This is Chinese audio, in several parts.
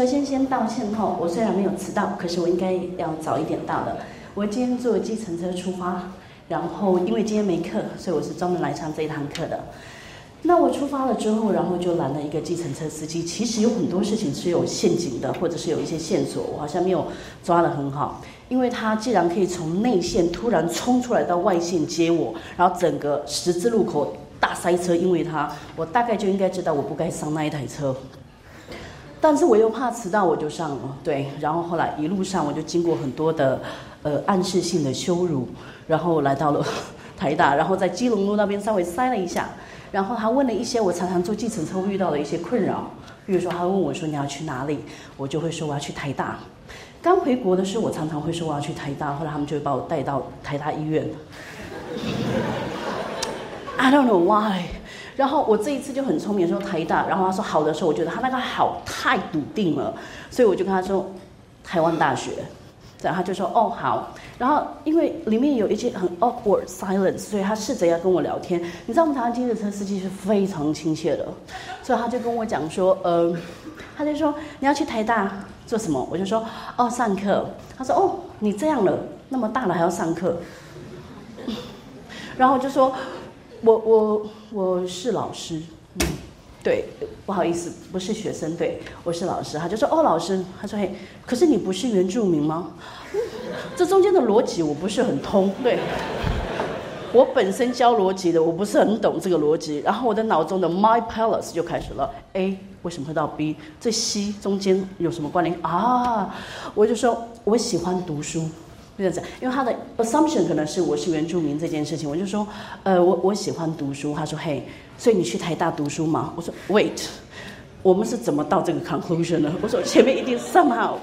首先先道歉哈，我虽然没有迟到，可是我应该要早一点到的。我今天坐计程车出发，然后因为今天没课，所以我是专门来上这一堂课的。那我出发了之后，然后就拦了一个计程车司机。其实有很多事情是有陷阱的，或者是有一些线索，我好像没有抓得很好。因为他既然可以从内线突然冲出来到外线接我，然后整个十字路口大塞车，因为他，我大概就应该知道我不该上那一台车。但是我又怕迟到，我就上了。对，然后后来一路上我就经过很多的呃暗示性的羞辱，然后来到了台大，然后在基隆路那边稍微塞了一下。然后他问了一些我常常坐计程车遇到的一些困扰，比如说他问我说你要去哪里，我就会说我要去台大。刚回国的时候，我常常会说我要去台大，后来他们就会把我带到台大医院。I don't know why。然后我这一次就很聪明说台大，然后他说好的时候，我觉得他那个好太笃定了，所以我就跟他说台湾大学。然后他就说哦好，然后因为里面有一些很 awkward silence，所以他试着要跟我聊天。你知道我们台湾机车司机是非常亲切的，所以他就跟我讲说，呃，他就说你要去台大做什么？我就说哦上课。他说哦你这样了，那么大了还要上课？然后我就说我我我是老师。嗯对，不好意思，不是学生，对我是老师。他就说：“哦，老师。”他说：“嘿，可是你不是原住民吗？”这中间的逻辑我不是很通。对，我本身教逻辑的，我不是很懂这个逻辑。然后我的脑中的 My Palace 就开始了：A 为什么会到 B？这 C 中间有什么关联啊？我就说我喜欢读书。这样子，因为他的 assumption 可能是我是原住民这件事情，我就说，呃，我我喜欢读书。他说，嘿，所以你去台大读书吗？我说，wait，我们是怎么到这个 conclusion 的？我说前面一定 somehow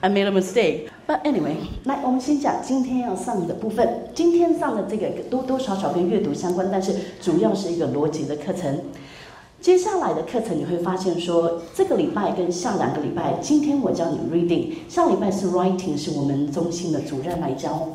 I made a mistake。But anyway，来，我们先讲今天要上的部分。今天上的这个多多少少跟阅读相关，但是主要是一个逻辑的课程。接下来的课程你会发现，说这个礼拜跟下两个礼拜，今天我教你 reading，下礼拜是 writing，是我们中心的主任来教。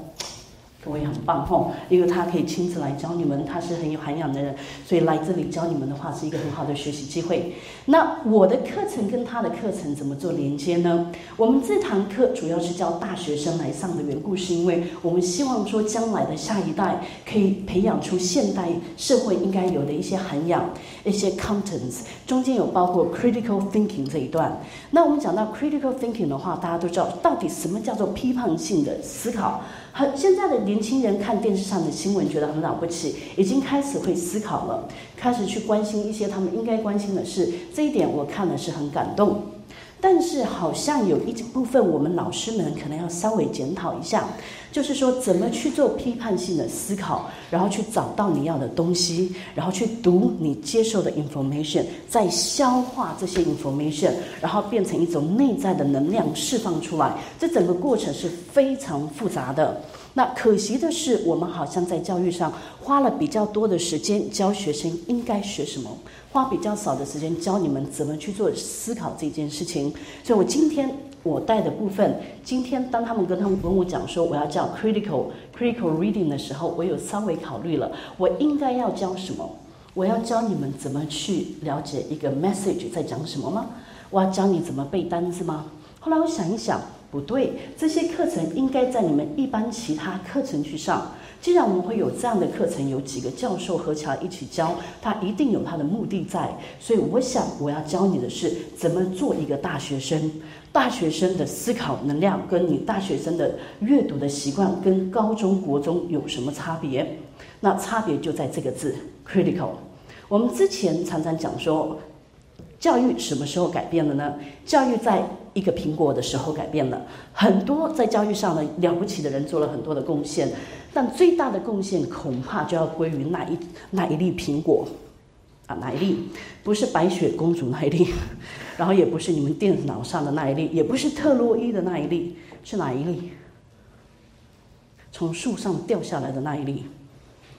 我也很棒吼，因为他可以亲自来教你们，他是很有涵养的人，所以来这里教你们的话是一个很好的学习机会。那我的课程跟他的课程怎么做连接呢？我们这堂课主要是教大学生来上的缘故，是因为我们希望说将来的下一代可以培养出现代社会应该有的一些涵养，一些 contents，中间有包括 critical thinking 这一段。那我们讲到 critical thinking 的话，大家都知道到底什么叫做批判性的思考。很现在的年轻人看电视上的新闻觉得很了不起，已经开始会思考了，开始去关心一些他们应该关心的事。这一点我看了是很感动。但是好像有一部分我们老师们可能要稍微检讨一下，就是说怎么去做批判性的思考，然后去找到你要的东西，然后去读你接受的 information，再消化这些 information，然后变成一种内在的能量释放出来。这整个过程是非常复杂的。那可惜的是，我们好像在教育上花了比较多的时间教学生应该学什么，花比较少的时间教你们怎么去做思考这件事情。所以我今天我带的部分，今天当他们跟他们跟我讲说我要教 critical critical reading 的时候，我有稍微考虑了，我应该要教什么？我要教你们怎么去了解一个 message 在讲什么吗？我要教你怎么背单词吗？后来我想一想。不对，这些课程应该在你们一般其他课程去上。既然我们会有这样的课程，有几个教授合起来一起教，他一定有他的目的在。所以我想，我要教你的是怎么做一个大学生。大学生的思考能量，跟你大学生的阅读的习惯，跟高中国中有什么差别？那差别就在这个字 “critical”。我们之前常常讲说。教育什么时候改变了呢？教育在一个苹果的时候改变了很多，在教育上呢了不起的人做了很多的贡献，但最大的贡献恐怕就要归于那一那一粒苹果，啊，哪一粒？不是白雪公主那一粒，然后也不是你们电脑上的那一粒，也不是特洛伊的那一粒，是哪一粒？从树上掉下来的那一粒。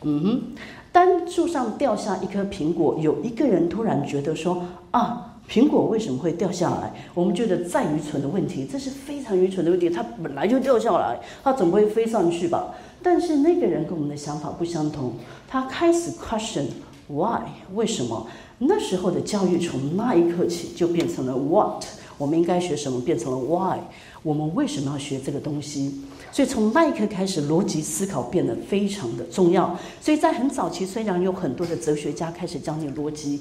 嗯哼。当树上掉下一颗苹果，有一个人突然觉得说：“啊，苹果为什么会掉下来？”我们觉得再愚蠢的问题，这是非常愚蠢的问题。它本来就掉下来，它总不会飞上去吧？但是那个人跟我们的想法不相同，他开始 question Why？为什么？那时候的教育从那一刻起就变成了 What？我们应该学什么？变成了 Why？我们为什么要学这个东西？所以从那一刻开始，逻辑思考变得非常的重要。所以在很早期，虽然有很多的哲学家开始教你逻辑。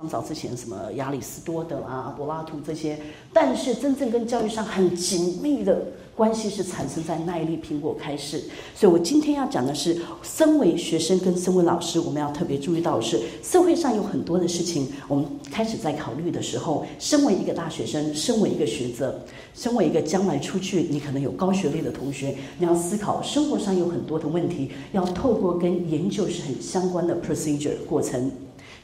很早之前，什么亚里士多德啊、柏拉图这些，但是真正跟教育上很紧密的关系是产生在那一粒苹果开始。所以我今天要讲的是，身为学生跟身为老师，我们要特别注意到的是，社会上有很多的事情，我们开始在考虑的时候，身为一个大学生，身为一个学者，身为一个将来出去你可能有高学历的同学，你要思考生活上有很多的问题，要透过跟研究是很相关的 procedure 过程。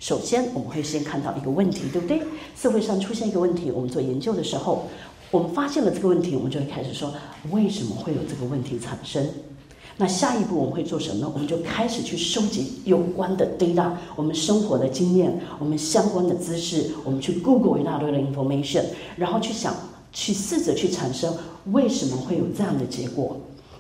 首先，我们会先看到一个问题，对不对？社会上出现一个问题，我们做研究的时候，我们发现了这个问题，我们就会开始说，为什么会有这个问题产生？那下一步我们会做什么呢？我们就开始去收集有关的 data，我们生活的经验，我们相关的知识，我们去 Google 一大堆的 information，然后去想，去试着去产生为什么会有这样的结果。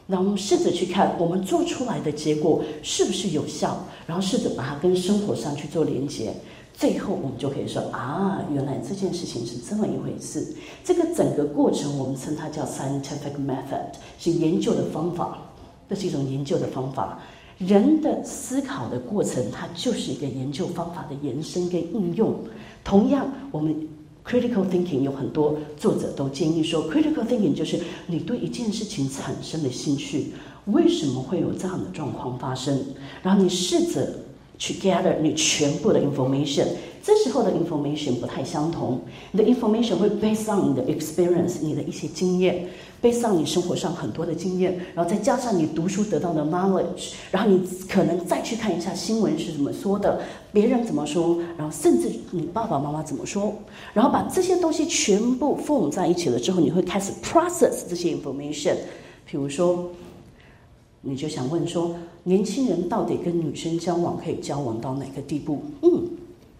那我们试着去看，我们做出来的结果是不是有效，然后试着把它跟生活上去做连接，最后我们就可以说啊，原来这件事情是这么一回事。这个整个过程我们称它叫 scientific method，是研究的方法，这是一种研究的方法。人的思考的过程，它就是一个研究方法的延伸跟应用。同样，我们。Critical thinking 有很多作者都建议说，critical thinking 就是你对一件事情产生了兴趣，为什么会有这样的状况发生？然后你试着去 gather 你全部的 information。这时候的 information 不太相同，你的 information 会 based on 你的 experience，你的一些经验，based on 你生活上很多的经验，然后再加上你读书得到的 knowledge，然后你可能再去看一下新闻是怎么说的，别人怎么说，然后甚至你爸爸妈妈怎么说，然后把这些东西全部 form 在一起了之后，你会开始 process 这些 information。比如说，你就想问说，年轻人到底跟女生交往可以交往到哪个地步？嗯。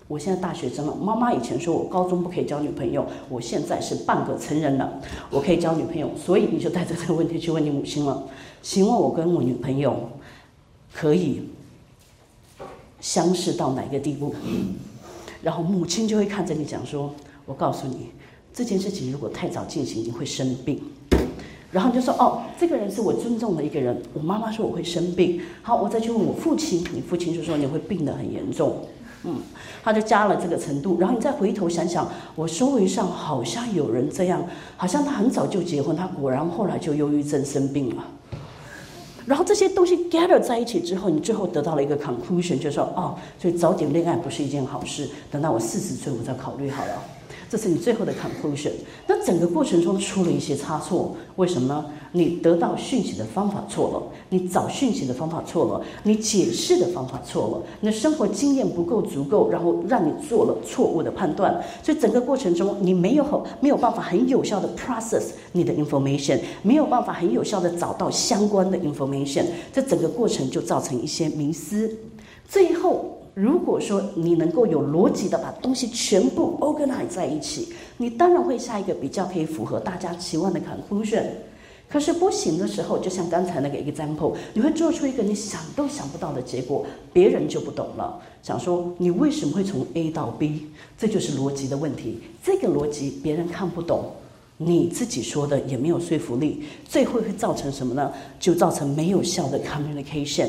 我现在大学生了，妈妈以前说我高中不可以交女朋友，我现在是半个成人了，我可以交女朋友，所以你就带着这个问题去问你母亲了。请问我跟我女朋友可以相识到哪个地步？然后母亲就会看着你讲说：“我告诉你，这件事情如果太早进行，你会生病。”然后你就说：“哦，这个人是我尊重的一个人。”我妈妈说我会生病。好，我再去问我父亲，你父亲就说你会病得很严重。嗯，他就加了这个程度，然后你再回头想想，我周围上好像有人这样，好像他很早就结婚，他果然后来就忧郁症生病了。然后这些东西 gather 在一起之后，你最后得到了一个 conclusion，就说哦，所以早点恋爱不是一件好事，等到我四十岁我再考虑好了。这是你最后的 conclusion。那整个过程中出了一些差错，为什么呢？你得到讯息的方法错了，你找讯息的方法错了，你解释的方法错了，你的生活经验不够足够，然后让你做了错误的判断。所以整个过程中，你没有很没有办法很有效的 process 你的 information，没有办法很有效的找到相关的 information，这整个过程就造成一些迷失。最后。如果说你能够有逻辑的把东西全部 organize 在一起，你当然会下一个比较可以符合大家期望的 conclusion。可是不行的时候，就像刚才那个 example，你会做出一个你想都想不到的结果，别人就不懂了。想说你为什么会从 A 到 B？这就是逻辑的问题。这个逻辑别人看不懂，你自己说的也没有说服力，最后会造成什么呢？就造成没有效的 communication。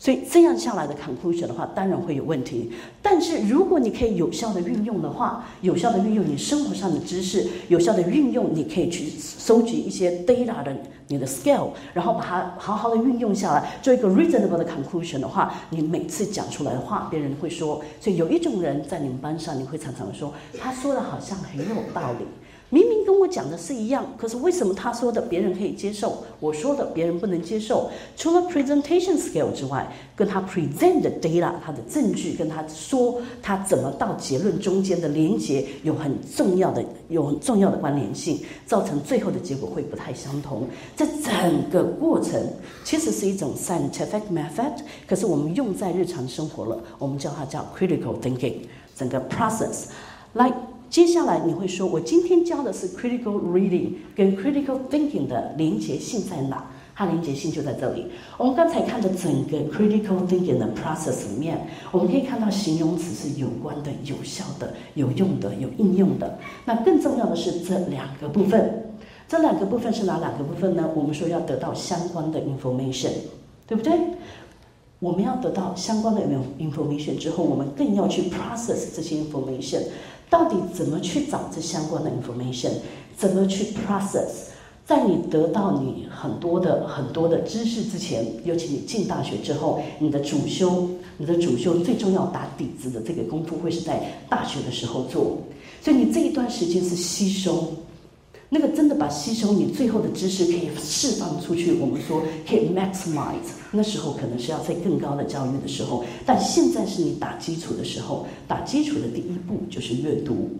所以这样下来的 conclusion 的话，当然会有问题。但是如果你可以有效的运用的话，有效的运用你生活上的知识，有效的运用你可以去收集一些 data 的你的 scale，然后把它好好的运用下来，做一个 reasonable 的 conclusion 的话，你每次讲出来的话，别人会说。所以有一种人在你们班上，你会常常说，他说的好像很有道理。明明跟我讲的是一样，可是为什么他说的别人可以接受，我说的别人不能接受？除了 presentation skill 之外，跟他 present 的 data，他的证据，跟他说他怎么到结论中间的连接有很重要的、有很重要的关联性，造成最后的结果会不太相同。这整个过程其实是一种 scientific method，可是我们用在日常生活了，我们叫它叫 critical thinking，整个 process 来。接下来你会说，我今天教的是 critical reading 跟 critical thinking 的连结性在哪？它连接性就在这里。我们刚才看的整个 critical thinking 的 process 里面，我们可以看到形容词是有关的、有效的、有用的、有应用的。那更重要的是这两个部分，这两个部分是哪两个部分呢？我们说要得到相关的 information，对不对？我们要得到相关的 information 之后，我们更要去 process 这些 information，到底怎么去找这相关的 information，怎么去 process？在你得到你很多的很多的知识之前，尤其你进大学之后，你的主修，你的主修最重要打底子的这个功夫会是在大学的时候做，所以你这一段时间是吸收，那个真的把吸收你最后的知识可以释放出去，我们说可以 maximize，那时候可能是要在更高的教育的时候，但现在是你打基础的时候，打基础的第一步就是阅读，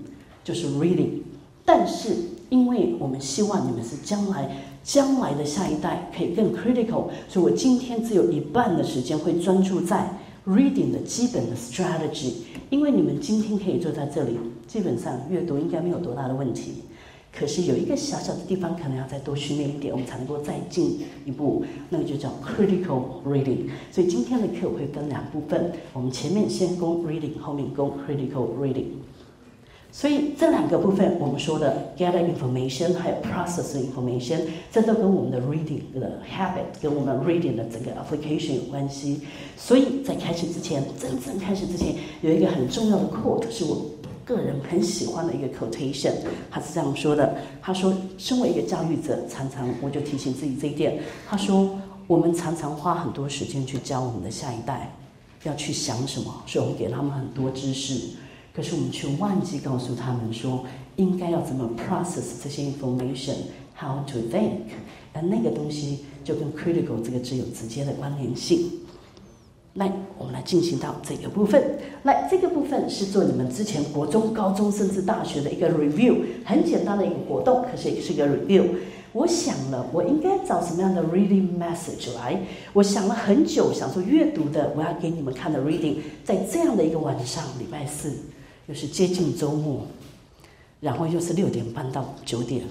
就是 reading，但是。因为我们希望你们是将来将来的下一代可以更 critical，所以我今天只有一半的时间会专注在 reading 的基本的 strategy。因为你们今天可以坐在这里，基本上阅读应该没有多大的问题。可是有一个小小的地方可能要再多训练一点，我们才能够再进一步，那个就叫 critical reading。所以今天的课会分两部分，我们前面先攻 reading，后面攻 critical reading。所以这两个部分，我们说的 gather information 还有 process information，这都跟我们的 reading 的 habit 跟我们 reading 的整个 application 有关系。所以在开始之前，真正开始之前，有一个很重要的 quote 是我个人很喜欢的一个 quotation，他是这样说的：他说，身为一个教育者，常常我就提醒自己这一点。他说，我们常常花很多时间去教我们的下一代要去想什么，所以我们给他们很多知识。可是我们却忘记告诉他们说，应该要怎么 process 这些 information，how to think，而那个东西就跟 critical 这个字有直接的关联性。来，我们来进行到这个部分。来，这个部分是做你们之前国中、高中甚至大学的一个 review，很简单的一个活动，可是也是一个 review。我想了，我应该找什么样的 reading message 来？我想了很久，想说阅读的，我要给你们看的 reading，在这样的一个晚上，礼拜四。又是接近周末，然后又是六点半到九点，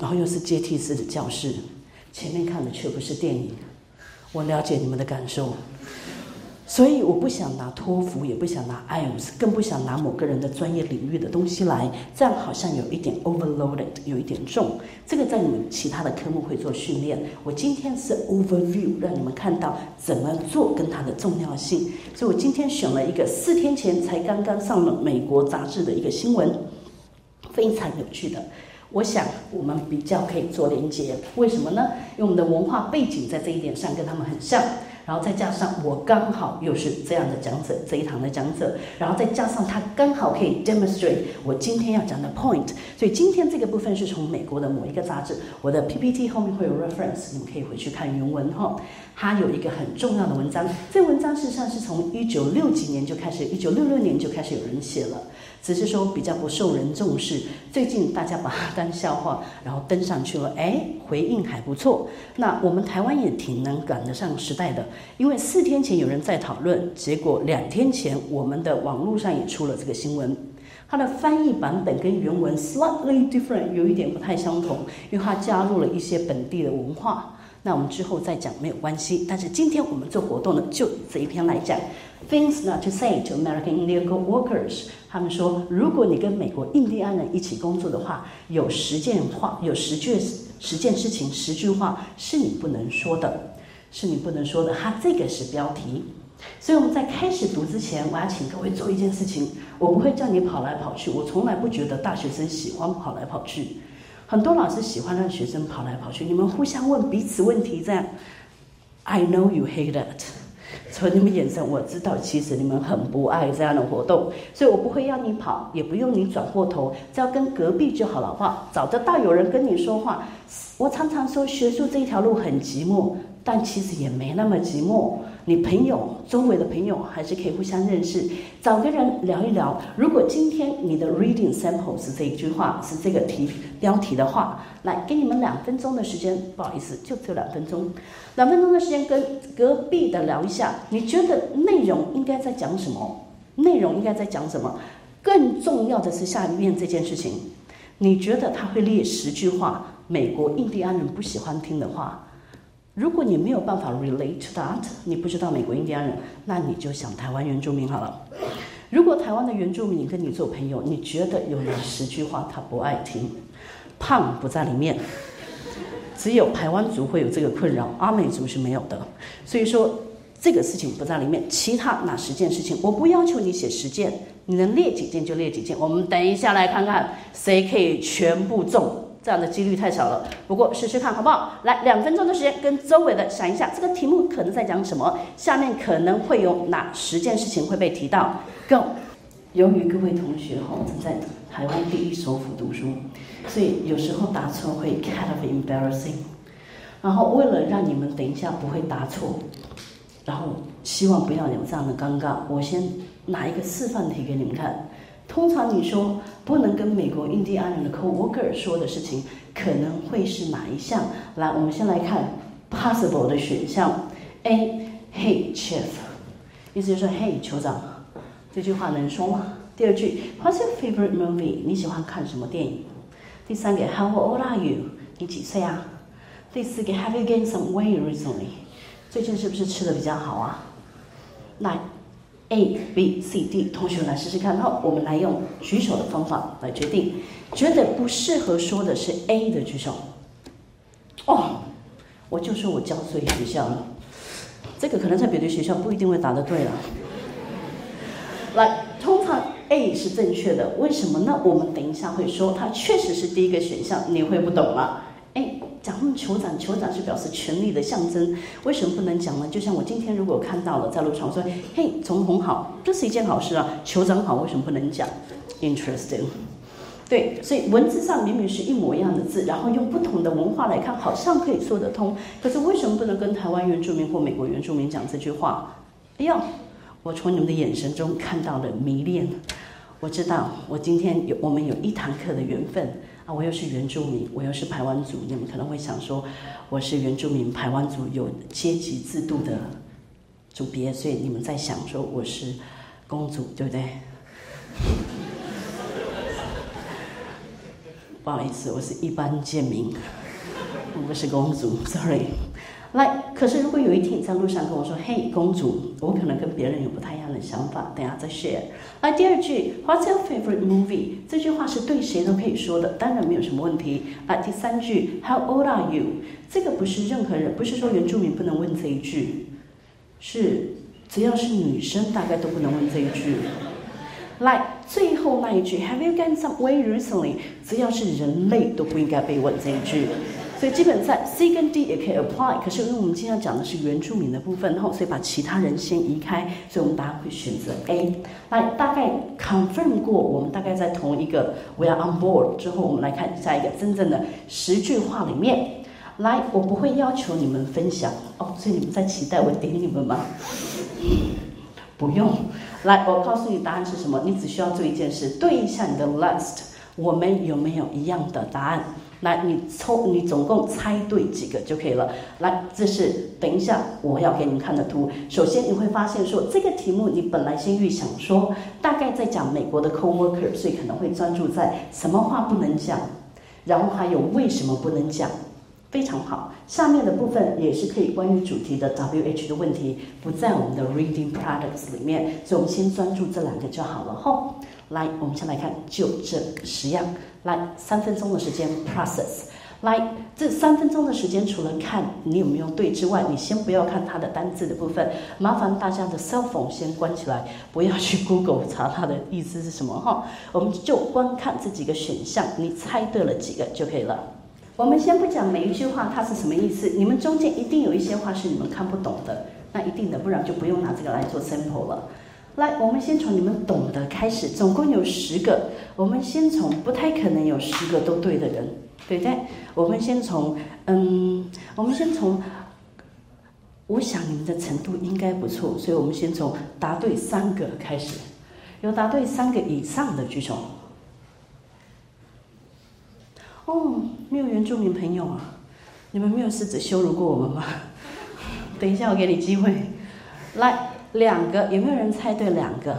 然后又是阶梯式的教室，前面看的却不是电影。我了解你们的感受。所以我不想拿托福，也不想拿 IELTS，更不想拿某个人的专业领域的东西来，这样好像有一点 overloaded，有一点重。这个在你们其他的科目会做训练。我今天是 overview，让你们看到怎么做跟它的重要性。所以我今天选了一个四天前才刚刚上了美国杂志的一个新闻，非常有趣的。我想我们比较可以做连接，为什么呢？因为我们的文化背景在这一点上跟他们很像。然后再加上我刚好又是这样的讲者，这一堂的讲者，然后再加上他刚好可以 demonstrate 我今天要讲的 point，所以今天这个部分是从美国的某一个杂志，我的 PPT 后面会有 reference，你们可以回去看原文哈。它有一个很重要的文章，这文章事实上是从一九六几年就开始，一九六六年就开始有人写了。只是说比较不受人重视，最近大家把它当笑话，然后登上去了，哎，回应还不错。那我们台湾也挺能赶得上时代的，因为四天前有人在讨论，结果两天前我们的网络上也出了这个新闻。它的翻译版本跟原文 slightly different，有一点不太相同，因为它加入了一些本地的文化。那我们之后再讲没有关系，但是今天我们做活动呢，就这一篇来讲。Things not to say to American Indian workers。他们说，如果你跟美国印第安人一起工作的话，有十件话，有十句十件事情，十句话是你不能说的，是你不能说的。哈这个是标题。所以我们在开始读之前，我要请各位做一件事情，我不会叫你跑来跑去，我从来不觉得大学生喜欢跑来跑去。很多老师喜欢让学生跑来跑去，你们互相问彼此问题，这样。I know you hate that。从你们眼神我知道，其实你们很不爱这样的活动，所以我不会要你跑，也不用你转过头，只要跟隔壁就好了。话找得到有人跟你说话。我常常说，学术这一条路很寂寞，但其实也没那么寂寞。你朋友周围的朋友还是可以互相认识，找个人聊一聊。如果今天你的 reading sample 是这一句话，是这个题标题的话，来给你们两分钟的时间，不好意思，就只有两分钟，两分钟的时间跟隔壁的聊一下，你觉得内容应该在讲什么？内容应该在讲什么？更重要的是下面这件事情，你觉得他会列十句话，美国印第安人不喜欢听的话？如果你没有办法 relate to that，你不知道美国印第安人，那你就想台湾原住民好了。如果台湾的原住民跟你做朋友，你觉得有哪十句话他不爱听？胖不在里面，只有台湾族会有这个困扰，阿美族是没有的。所以说这个事情不在里面，其他哪十件事情，我不要求你写十件，你能列几件就列几件。我们等一下来看看谁可以全部中。这样的几率太少了，不过试试看好不好？来，两分钟的时间，跟周围的想一下，这个题目可能在讲什么？下面可能会有哪十件事情会被提到？Go！由于各位同学哈正在台湾第一首府读书，所以有时候答错会 kind of embarrassing。然后为了让你们等一下不会答错，然后希望不要有这样的尴尬，我先拿一个示范题给你们看。通常你说不能跟美国印第安人的 co-worker 说的事情，可能会是哪一项？来，我们先来看 possible 的选项。A，Hey Chief，意思就是 Hey 酋长，这句话能说吗？第二句，What's your favorite movie？你喜欢看什么电影？第三个，How old are you？你几岁啊？第四个，Have you gained some weight recently？最近是不是吃的比较好啊？来。A、B、C、D，同学来试试看。好，我们来用举手的方法来决定。觉得不适合说的是 A 的举手。哦，我就说我教错学校了。这个可能在别的学校不一定会答得对了。来，通常 A 是正确的，为什么呢？我们等一下会说，它确实是第一个选项，你会不懂了。哎。讲酋长，酋长是表示权力的象征，为什么不能讲呢？就像我今天如果看到了在路上我说，嘿，总统好，这是一件好事啊。酋长好，为什么不能讲？Interesting，对，所以文字上明明是一模一样的字，然后用不同的文化来看，好像可以说得通。可是为什么不能跟台湾原住民或美国原住民讲这句话？哎呀，我从你们的眼神中看到了迷恋。我知道，我今天有我们有一堂课的缘分。啊，我又是原住民，我又是排湾族，你们可能会想说，我是原住民，排湾族有阶级制度的组别，所以你们在想说我是公主，对不对？不好意思，我是一般贱民，我不是公主，sorry。来，可是如果有一天你在路上跟我说：“嘿，公主，我可能跟别人有不太一样的想法。”等下再 share。来，第二句，What's your favorite movie？这句话是对谁都可以说的，当然没有什么问题。来，第三句，How old are you？这个不是任何人，不是说原住民不能问这一句，是只要是女生大概都不能问这一句。来，最后那一句，Have you gained some weight recently？只要是人类都不应该被问这一句。所以基本在 C 跟 D 也可以 apply，可是因为我们今天要讲的是原住民的部分，然后所以把其他人先移开，所以我们答案会选择 A。来，大概 confirm 过，我们大概在同一个 we are on board 之后，我们来看下一个真正的十句话里面。来，我不会要求你们分享哦，所以你们在期待我点你们吗？不用。来，我告诉你答案是什么，你只需要做一件事，对一下你的 list，我们有没有一样的答案？来，你抽，你总共猜对几个就可以了。来，这是等一下我要给你们看的图。首先你会发现说，这个题目你本来先预想说，大概在讲美国的 co-worker，所以可能会专注在什么话不能讲，然后还有为什么不能讲。非常好，下面的部分也是可以关于主题的 W H 的问题，不在我们的 Reading Products 里面，所以我们先专注这两个就好了。吼，来，我们先来看就这十样。来，三分钟的时间 process。来，这三分钟的时间，除了看你有没有对之外，你先不要看它的单字的部分，麻烦大家的 cell phone 先关起来，不要去 Google 查它的意思是什么哈。我们就光看这几个选项，你猜对了几个就可以了。我们先不讲每一句话它是什么意思，你们中间一定有一些话是你们看不懂的，那一定的，不然就不用拿这个来做 sample 了。来，我们先从你们懂得开始，总共有十个，我们先从不太可能有十个都对的人，对不对？我们先从，嗯，我们先从，我想你们的程度应该不错，所以我们先从答对三个开始，有答对三个以上的举手。哦，没有原住民朋友啊！你们没有试着羞辱过我们吗？等一下，我给你机会。来，两个，有没有人猜对两个？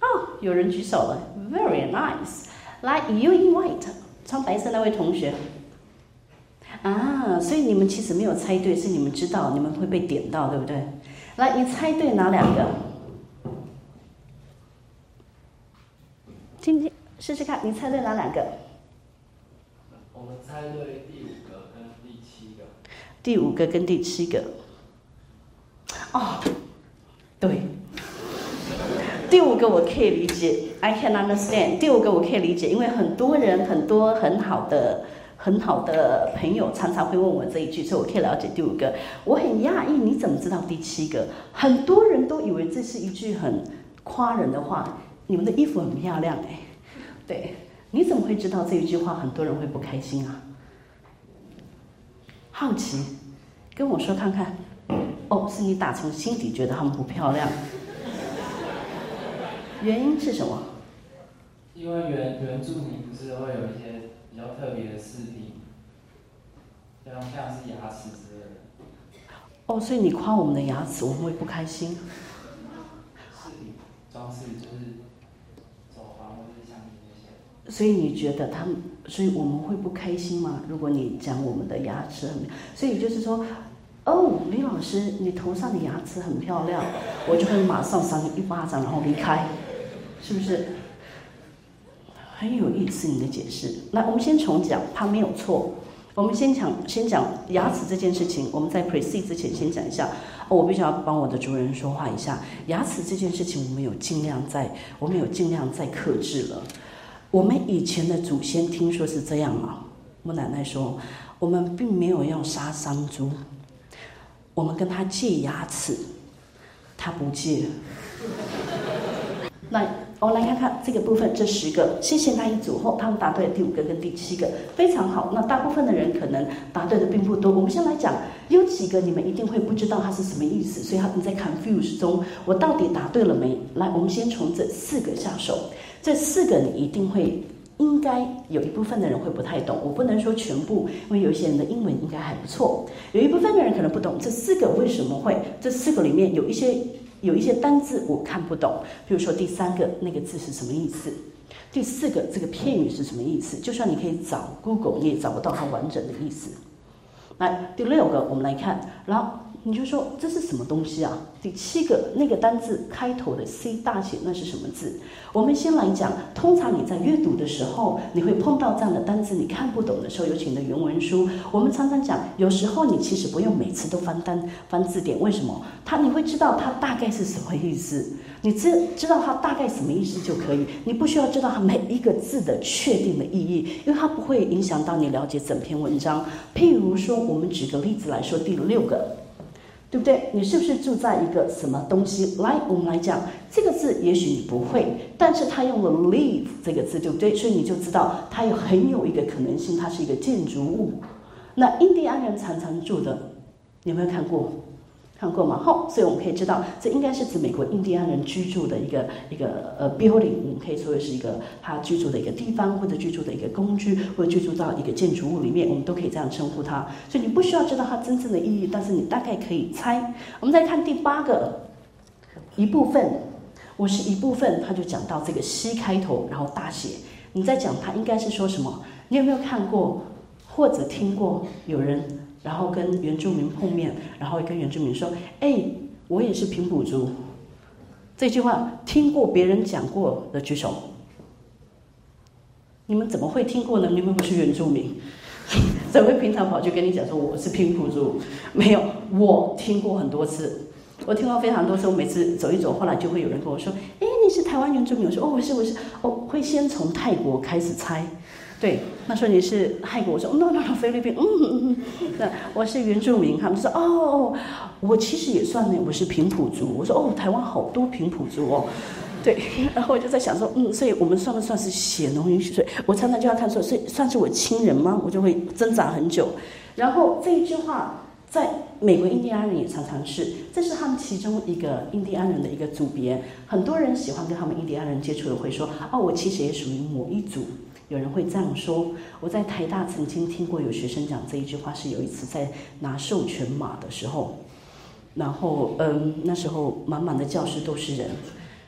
哦，有人举手了，Very nice。来，You in white，穿白色那位同学。啊，所以你们其实没有猜对，是你们知道你们会被点到，对不对？来，你猜对哪两个？今天试试看，你猜对哪两个？我们猜对第五个跟第七个。第五个跟第七个。哦，对。第五个我可以理解，I can understand。第五个我可以理解，因为很多人很多很好的很好的朋友常常会问我这一句，所以我可以了解第五个。我很讶异，你怎么知道第七个？很多人都以为这是一句很夸人的话。你们的衣服很漂亮哎，对，你怎么会知道这一句话很多人会不开心啊？好奇，跟我说看看。哦，是你打从心底觉得他们不漂亮。原因是什么？因为原原住民不是会有一些比较特别的饰品，像像是牙齿之类的。哦，所以你夸我们的牙齿，我们会不开心。饰品装饰就是手环或者项链那些。所以你觉得他们，所以我们会不开心吗？如果你讲我们的牙齿很，所以就是说。哦，李老师，你头上的牙齿很漂亮，我就会马上扇你一巴掌，然后离开，是不是？很有意思你的解释。那我们先重讲，他没有错。我们先讲，先讲牙齿这件事情。我们在 precede 之前先讲一下。我必须要帮我的主人说话一下。牙齿这件事情，我们有尽量在，我们有尽量在克制了。我们以前的祖先听说是这样啊。我奶奶说，我们并没有要杀山猪。我们跟他借牙齿，他不借。那我们来看看这个部分，这十个，谢谢那一组后，他们答对了第五个跟第七个，非常好。那大部分的人可能答对的并不多。我们先来讲，有几个你们一定会不知道它是什么意思，所以他们在 confuse 中，我到底答对了没？来，我们先从这四个下手，这四个你一定会。应该有一部分的人会不太懂，我不能说全部，因为有一些人的英文应该还不错。有一部分的人可能不懂这四个为什么会，这四个里面有一些有一些单字我看不懂，比如说第三个那个字是什么意思，第四个这个片语是什么意思，就算你可以找 Google，你也找不到它完整的意思。来，第六个我们来看，然后。你就说这是什么东西啊？第七个那个单字开头的 C 大写那是什么字？我们先来讲，通常你在阅读的时候，你会碰到这样的单字，你看不懂的时候，有请你的原文书。我们常常讲，有时候你其实不用每次都翻单翻字典，为什么？它你会知道它大概是什么意思，你知知道它大概什么意思就可以，你不需要知道它每一个字的确定的意义，因为它不会影响到你了解整篇文章。譬如说，我们举个例子来说，第六个。对不对？你是不是住在一个什么东西？来，我们来讲这个字，也许你不会，但是他用了 live 这个字，对不对？所以你就知道它有很有一个可能性，它是一个建筑物。那印第安人常常住的，你有没有看过？看过吗？好，所以我们可以知道，这应该是指美国印第安人居住的一个一个呃 building，我们可以说是一个他居住的一个地方，或者居住的一个工具，或者居住到一个建筑物里面，我们都可以这样称呼它。所以你不需要知道它真正的意义，但是你大概可以猜。我们再看第八个一部分，我是一部分，他就讲到这个 C 开头，然后大写。你在讲他应该是说什么？你有没有看过或者听过有人？然后跟原住民碰面，然后跟原住民说：“哎，我也是平埔族。”这句话听过别人讲过的举手。你们怎么会听过呢？你们不是原住民，怎么会平常跑去跟你讲说我是平埔族？没有，我听过很多次，我听过非常多次。我每次走一走，后来就会有人跟我说：“哎，你是台湾原住民？”我说：“哦，我是，我是。”哦，会先从泰国开始猜。对，那说你是泰国，我说 no no no 菲律宾，嗯嗯嗯，那我是原住民，他们说哦，我其实也算呢，我是平埔族，我说哦，台湾好多平埔族哦，对，然后我就在想说，嗯，所以我们算不算是血浓于水？我常常就要看说，是算是我亲人吗？我就会挣扎很久。然后这一句话，在美国印第安人也常常是，这是他们其中一个印第安人的一个组别，很多人喜欢跟他们印第安人接触的会说，哦，我其实也属于某一组。有人会这样说。我在台大曾经听过有学生讲这一句话，是有一次在拿授权码的时候，然后嗯，那时候满满的教室都是人，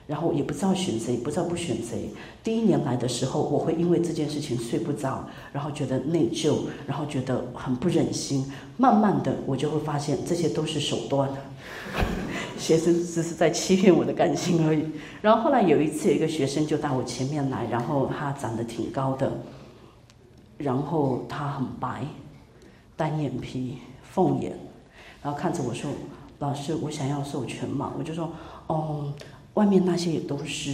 然后也不知道选谁，不知道不选谁。第一年来的时候，我会因为这件事情睡不着，然后觉得内疚，然后觉得很不忍心。慢慢的，我就会发现这些都是手段，学生只是在欺骗我的感情而已。然后后来有一次，有一个学生就到我前面来，然后他长得挺高的，然后他很白，单眼皮，凤眼，然后看着我说：“老师，我想要授权嘛。”我就说：“哦。”外面那些也都是，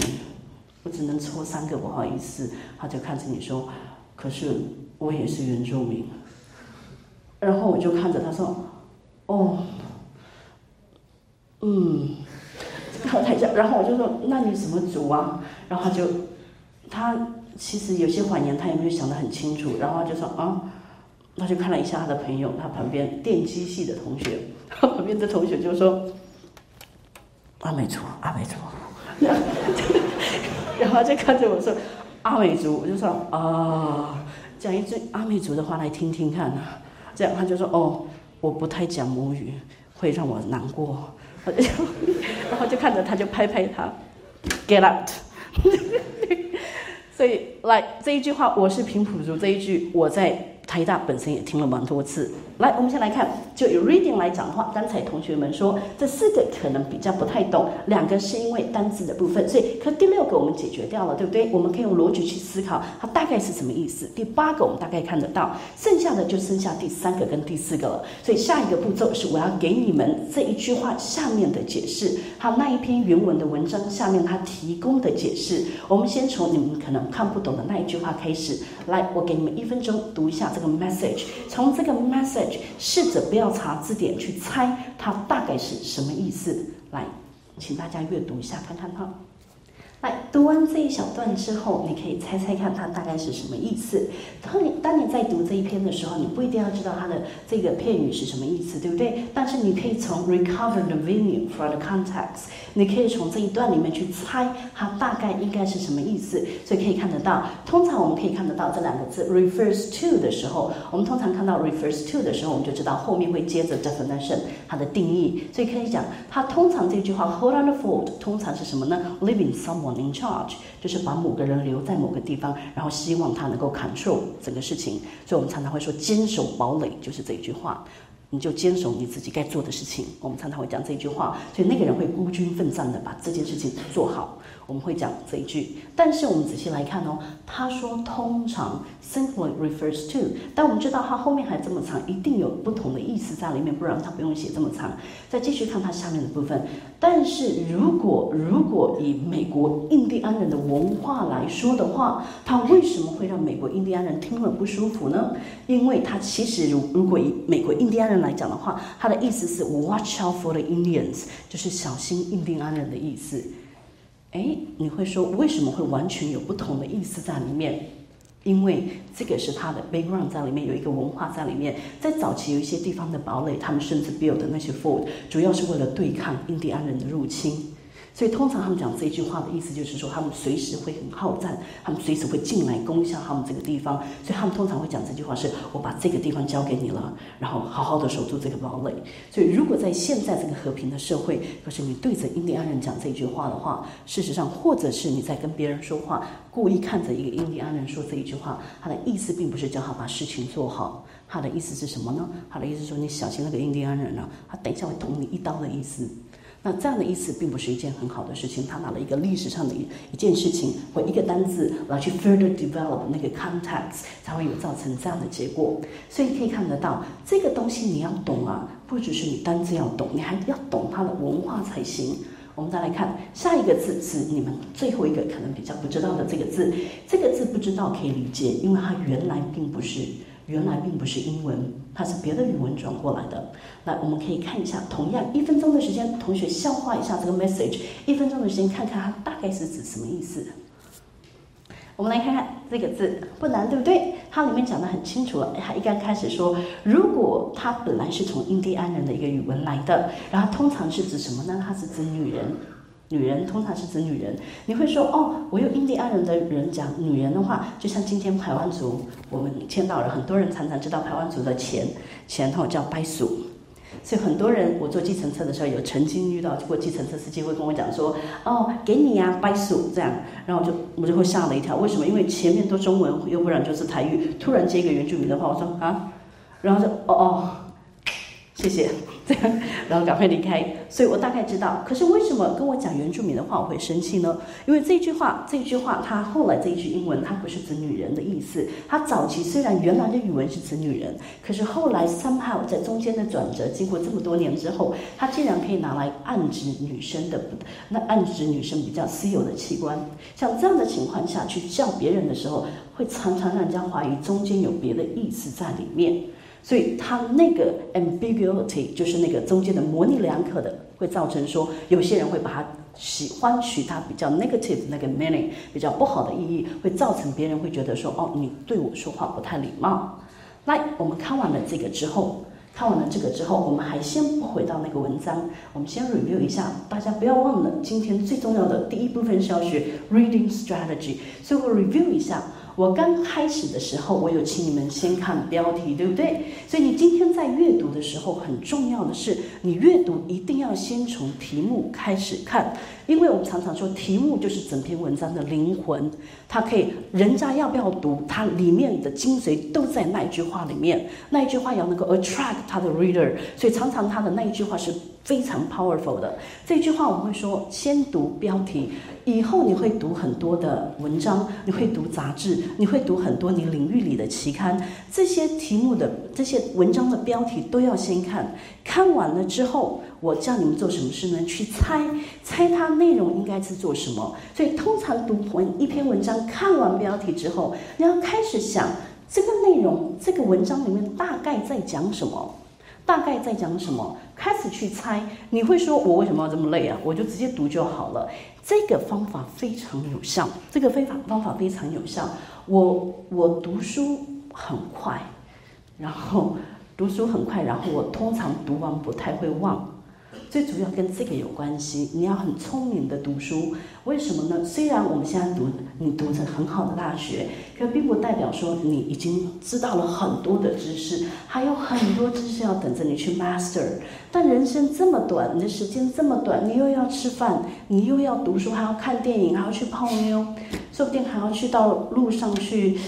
我只能抽三个，不好意思。他就看着你说：“可是我也是原住民。”然后我就看着他说：“哦，嗯。”看了一下，然后我就说：“那你什么族啊？”然后他就，他其实有些谎言他也没有想得很清楚。然后他就说：“啊。”他就看了一下他的朋友，他旁边电机系的同学，他旁边的同学就说。阿美族，阿美族，然后就看着我说：“阿美族。”我就说：“啊，讲一句阿美族的话来听听看。”这样他就说：“哦，我不太讲母语，会让我难过。” 然后就看着他就拍拍他，“Get out！” 所以来这一句话，我是平埔族这一句，我在。台大本身也听了蛮多次。来，我们先来看，就以 reading 来讲的话，刚才同学们说这四个可能比较不太懂，两个是因为单字的部分，所以可第六个我们解决掉了，对不对？我们可以用逻辑去思考，它大概是什么意思。第八个我们大概看得到，剩下的就剩下第三个跟第四个了。所以下一个步骤是我要给你们这一句话下面的解释，还有那一篇原文的文章下面它提供的解释。我们先从你们可能看不懂的那一句话开始。来，我给你们一分钟读一下这 message，从这个 message 试着不要查字典去猜它大概是什么意思。来，请大家阅读一下，看看哈。来，读完这一小段之后，你可以猜猜看它大概是什么意思。当你当你在读这一篇的时候，你不一定要知道它的这个片语是什么意思，对不对？但是你可以从 recover the meaning from the context，你可以从这一段里面去猜它大概应该是什么意思。所以可以看得到，通常我们可以看得到这两个字 refers to 的时候，我们通常看到 refers to 的时候，我们就知道后面会接着 definition 它的定义。所以可以讲，它通常这句话 hold on the fort 通常是什么呢？Living someone。In charge 就是把某个人留在某个地方，然后希望他能够 control 整个事情。所以我们常常会说坚守堡垒，就是这一句话。你就坚守你自己该做的事情。我们常常会讲这句话，所以那个人会孤军奋战的把这件事情做好。我们会讲这一句，但是我们仔细来看哦，他说通常 simply refers to，但我们知道他后面还这么长，一定有不同的意思在里面，不然他不用写这么长。再继续看他下面的部分，但是如果如果以美国印第安人的文化来说的话，他为什么会让美国印第安人听了不舒服呢？因为他其实如如果以美国印第安人来讲的话，他的意思是 watch out for the Indians，就是小心印第安人的意思。哎，你会说为什么会完全有不同的意思在里面？因为这个是它的 background 在里面有一个文化在里面。在早期有一些地方的堡垒，他们甚至 build 那些 fort，主要是为了对抗印第安人的入侵。所以通常他们讲这句话的意思就是说，他们随时会很好战，他们随时会进来攻下他们这个地方。所以他们通常会讲这句话是：我把这个地方交给你了，然后好好的守住这个堡垒。所以如果在现在这个和平的社会，可是你对着印第安人讲这句话的话，事实上，或者是你在跟别人说话，故意看着一个印第安人说这一句话，他的意思并不是叫他把事情做好，他的意思是什么呢？他的意思说你小心那个印第安人啊，他等一下会捅你一刀的意思。那这样的意思并不是一件很好的事情。他拿了一个历史上的一一件事情或一个单字来去 further develop 那个 context，才会有造成这样的结果。所以可以看得到，这个东西你要懂啊，不只是你单字要懂，你还要懂它的文化才行。我们再来看下一个字，是你们最后一个可能比较不知道的这个字。这个字不知道可以理解，因为它原来并不是。原来并不是英文，它是别的语文转过来的。来我们可以看一下，同样一分钟的时间，同学消化一下这个 message。一分钟的时间，看看它大概是指什么意思。我们来看看这个字，不难，对不对？它里面讲的很清楚了。它一刚开始说，如果它本来是从印第安人的一个语文来的，然后通常是指什么呢？它是指女人。女人通常是指女人，你会说哦，我有印第安人的人讲女人的话，就像今天台湾族，我们见到了很多人常常知道台湾族的钱钱后叫白鼠，所以很多人我坐计程车的时候有曾经遇到过计程车司机会跟我讲说，哦，给你呀，拜数这样，然后我就我就会吓了一跳，为什么？因为前面都中文，又不然就是台语，突然接一个原住民的话，我说啊，然后就哦哦，谢谢。然后赶快离开。所以我大概知道，可是为什么跟我讲原住民的话我会生气呢？因为这句话，这句话，它后来这一句英文，它不是指女人的意思。它早期虽然原来的语文是指女人，可是后来 somehow 在中间的转折，经过这么多年之后，它竟然可以拿来暗指女生的，那暗指女生比较私有的器官。像这样的情况下去叫别人的时候，会常常让人家怀疑中间有别的意思在里面。所以它那个 ambiguity 就是那个中间的模棱两可的，会造成说有些人会把它喜欢取它比较 negative 那个 meaning 比较不好的意义，会造成别人会觉得说哦你对我说话不太礼貌。那我们看完了这个之后，看完了这个之后，我们还先不回到那个文章，我们先 review 一下。大家不要忘了，今天最重要的第一部分是要学 reading strategy，所以我 review 一下。我刚开始的时候，我有请你们先看标题，对不对？所以你今天在阅读的时候，很重要的是，你阅读一定要先从题目开始看，因为我们常常说，题目就是整篇文章的灵魂，它可以，人家要不要读，它里面的精髓都在那一句话里面，那一句话要能够 attract 他的 reader，所以常常他的那一句话是。非常 powerful 的这句话，我们会说：先读标题，以后你会读很多的文章，你会读杂志，你会读很多你领域里的期刊。这些题目的这些文章的标题都要先看，看完了之后，我叫你们做什么事呢？去猜，猜它内容应该是做什么。所以，通常读文一篇文章，看完标题之后，你要开始想这个内容，这个文章里面大概在讲什么。大概在讲什么？开始去猜，你会说我为什么要这么累啊？我就直接读就好了。这个方法非常有效，这个非法方法非常有效。我我读书很快，然后读书很快，然后我通常读完不太会忘。最主要跟这个有关系，你要很聪明的读书，为什么呢？虽然我们现在读你读着很好的大学，可并不代表说你已经知道了很多的知识，还有很多知识要等着你去 master。但人生这么短，你的时间这么短，你又要吃饭，你又要读书，还要看电影，还要去泡妞，说不定还要去到路上去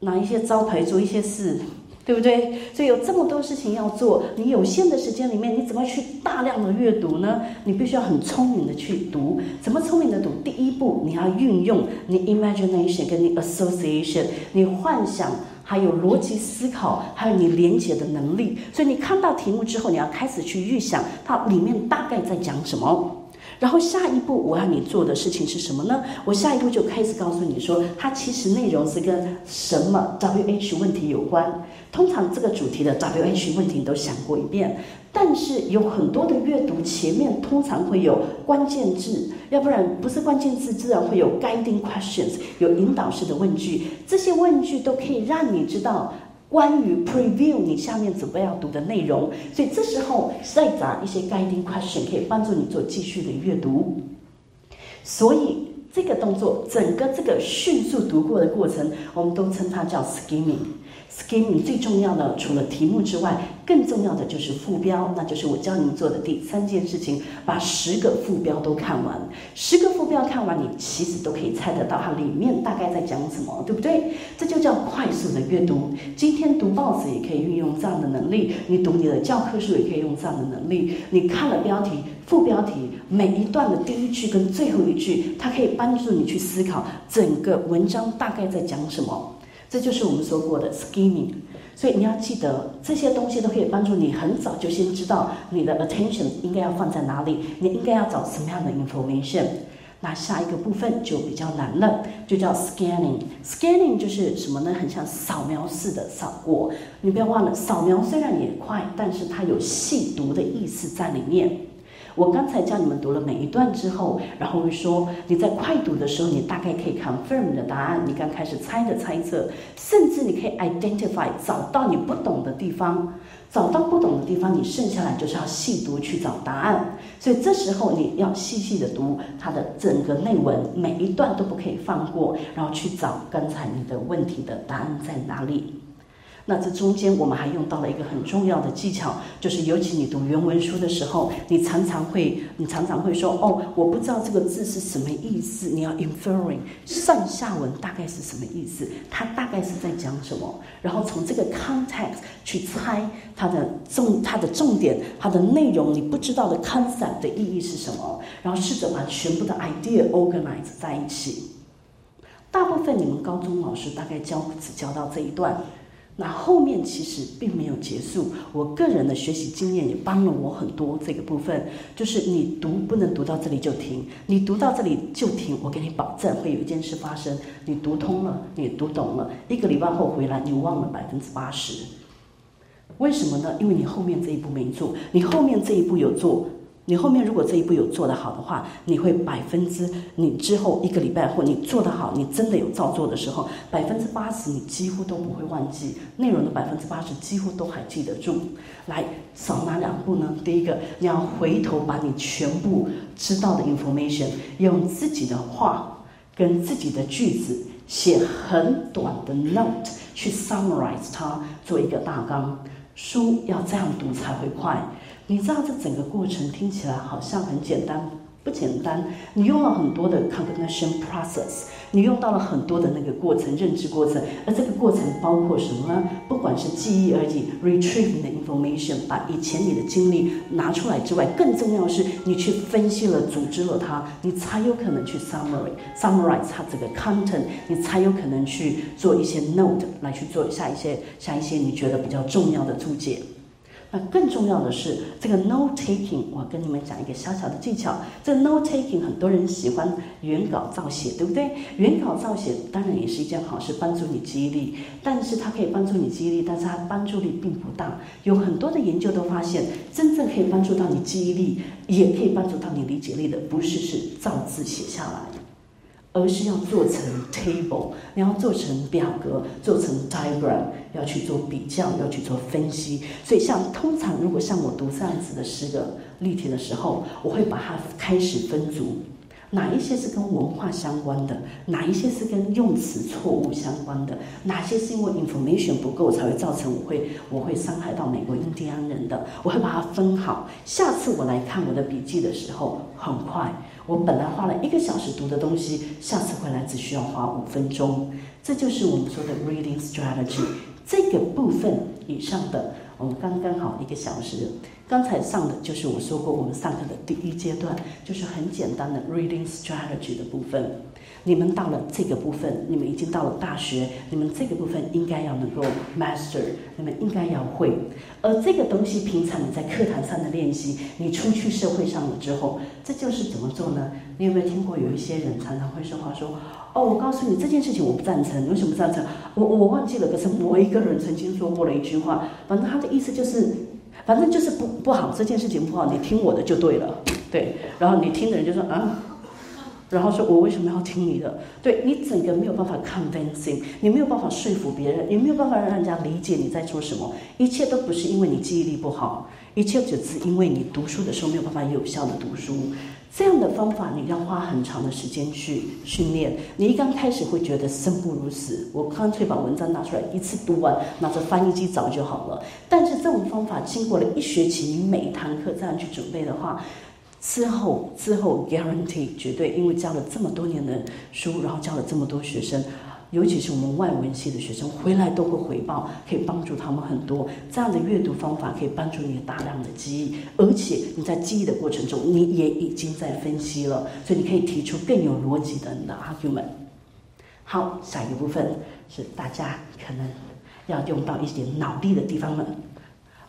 拿一些招牌做一些事。对不对？所以有这么多事情要做，你有限的时间里面，你怎么去大量的阅读呢？你必须要很聪明的去读。怎么聪明的读？第一步，你要运用你 imagination 跟你 association，你幻想，还有逻辑思考，还有你连接的能力。所以你看到题目之后，你要开始去预想它里面大概在讲什么。然后下一步我要你做的事情是什么呢？我下一步就开始告诉你说，它其实内容是跟什么 W H 问题有关。通常这个主题的 W H 问题你都想过一遍，但是有很多的阅读前面通常会有关键字，要不然不是关键字，自然会有 guiding questions，有引导式的问句。这些问句都可以让你知道。关于 preview 你下面准备要读的内容，所以这时候再找一些 guiding question 可以帮助你做继续的阅读。所以这个动作，整个这个迅速读过的过程，我们都称它叫 skimming。Skimming 最重要的，除了题目之外，更重要的就是副标，那就是我教你们做的第三件事情，把十个副标都看完。十个副标看完，你其实都可以猜得到它里面大概在讲什么，对不对？这就叫快速的阅读。今天读报纸也可以运用这样的能力，你读你的教科书也可以用这样的能力。你看了标题、副标题，每一段的第一句跟最后一句，它可以帮助你去思考整个文章大概在讲什么。这就是我们说过的 skimming，所以你要记得这些东西都可以帮助你很早就先知道你的 attention 应该要放在哪里，你应该要找什么样的 information。那下一个部分就比较难了，就叫 scanning。scanning 就是什么呢？很像扫描似的扫过。你不要忘了，扫描虽然也快，但是它有细读的意思在里面。我刚才教你们读了每一段之后，然后会说你在快读的时候，你大概可以 confirm 你的答案，你刚开始猜的猜测，甚至你可以 identify 找到你不懂的地方，找到不懂的地方，你剩下来就是要细读去找答案。所以这时候你要细细的读它的整个内文，每一段都不可以放过，然后去找刚才你的问题的答案在哪里。那这中间我们还用到了一个很重要的技巧，就是尤其你读原文书的时候，你常常会，你常常会说，哦，我不知道这个字是什么意思，你要 inferring 上下文大概是什么意思，它大概是在讲什么，然后从这个 context 去猜它的重、它的重点、它的内容，你不知道的 concept 的意义是什么，然后试着把全部的 idea organize 在一起。大部分你们高中老师大概教只教到这一段。那后面其实并没有结束，我个人的学习经验也帮了我很多。这个部分就是你读不能读到这里就停，你读到这里就停，我给你保证会有一件事发生，你读通了，你读懂了，一个礼拜后回来你忘了百分之八十。为什么呢？因为你后面这一步没做，你后面这一步有做。你后面如果这一步有做得好的话，你会百分之你之后一个礼拜后你做得好，你真的有照做的时候，百分之八十你几乎都不会忘记内容的百分之八十几乎都还记得住。来，少哪两步呢？第一个，你要回头把你全部知道的 information 用自己的话跟自己的句子写很短的 note 去 summarize 它，做一个大纲。书要这样读才会快。你知道这整个过程听起来好像很简单，不简单。你用了很多的 cognition process，你用到了很多的那个过程、认知过程，而这个过程包括什么呢？不管是记忆而已，retrieving 的 information，把以前你的经历拿出来之外，更重要是你去分析了、组织了它，你才有可能去 summary，summarize 它这个 content，你才有可能去做一些 note 来去做下一些、下一些你觉得比较重要的注解。那更重要的是，这个 note taking，我跟你们讲一个小小的技巧。这 note taking，很多人喜欢原稿照写，对不对？原稿照写当然也是一件好事，帮助你记忆力。但是它可以帮助你记忆力，但是它帮助力并不大。有很多的研究都发现，真正可以帮助到你记忆力，也可以帮助到你理解力的，不是是造字写下来。而是要做成 table，你要做成表格，做成 diagram，要去做比较，要去做分析。所以，像通常如果像我读这样子的十个例题的时候，我会把它开始分组，哪一些是跟文化相关的，哪一些是跟用词错误相关的，哪些是因为 information 不够才会造成我会我会伤害到美国印第安人的，我会把它分好。下次我来看我的笔记的时候，很快。我本来花了一个小时读的东西，下次回来只需要花五分钟。这就是我们说的 reading strategy。这个部分以上的，我们刚刚好一个小时。刚才上的就是我说过，我们上课的第一阶段，就是很简单的 reading strategy 的部分。你们到了这个部分，你们已经到了大学，你们这个部分应该要能够 master，你们应该要会。而这个东西，平常你在课堂上的练习，你出去社会上了之后，这就是怎么做呢？你有没有听过有一些人常常会说话说：“哦，我告诉你这件事情我不赞成，为什么不赞成？我我忘记了。可是我一个人曾经说过了一句话，反正他的意思就是，反正就是不不好，这件事情不好，你听我的就对了，对。然后你听的人就说啊。”然后说：“我为什么要听你的？对你整个没有办法 convincing，你没有办法说服别人，也没有办法让人家理解你在做什么。一切都不是因为你记忆力不好，一切只是因为你读书的时候没有办法有效的读书。这样的方法你要花很长的时间去训练。你一刚开始会觉得生不如死，我干脆把文章拿出来一次读完，拿着翻译机找就好了。但是这种方法经过了一学期，你每一堂课这样去准备的话。”之后，之后 guarantee 绝对，因为教了这么多年的书，然后教了这么多学生，尤其是我们外文系的学生，回来都会回报，可以帮助他们很多。这样的阅读方法可以帮助你大量的记忆，而且你在记忆的过程中，你也已经在分析了，所以你可以提出更有逻辑的 argument。好，下一个部分是大家可能要用到一点脑力的地方了，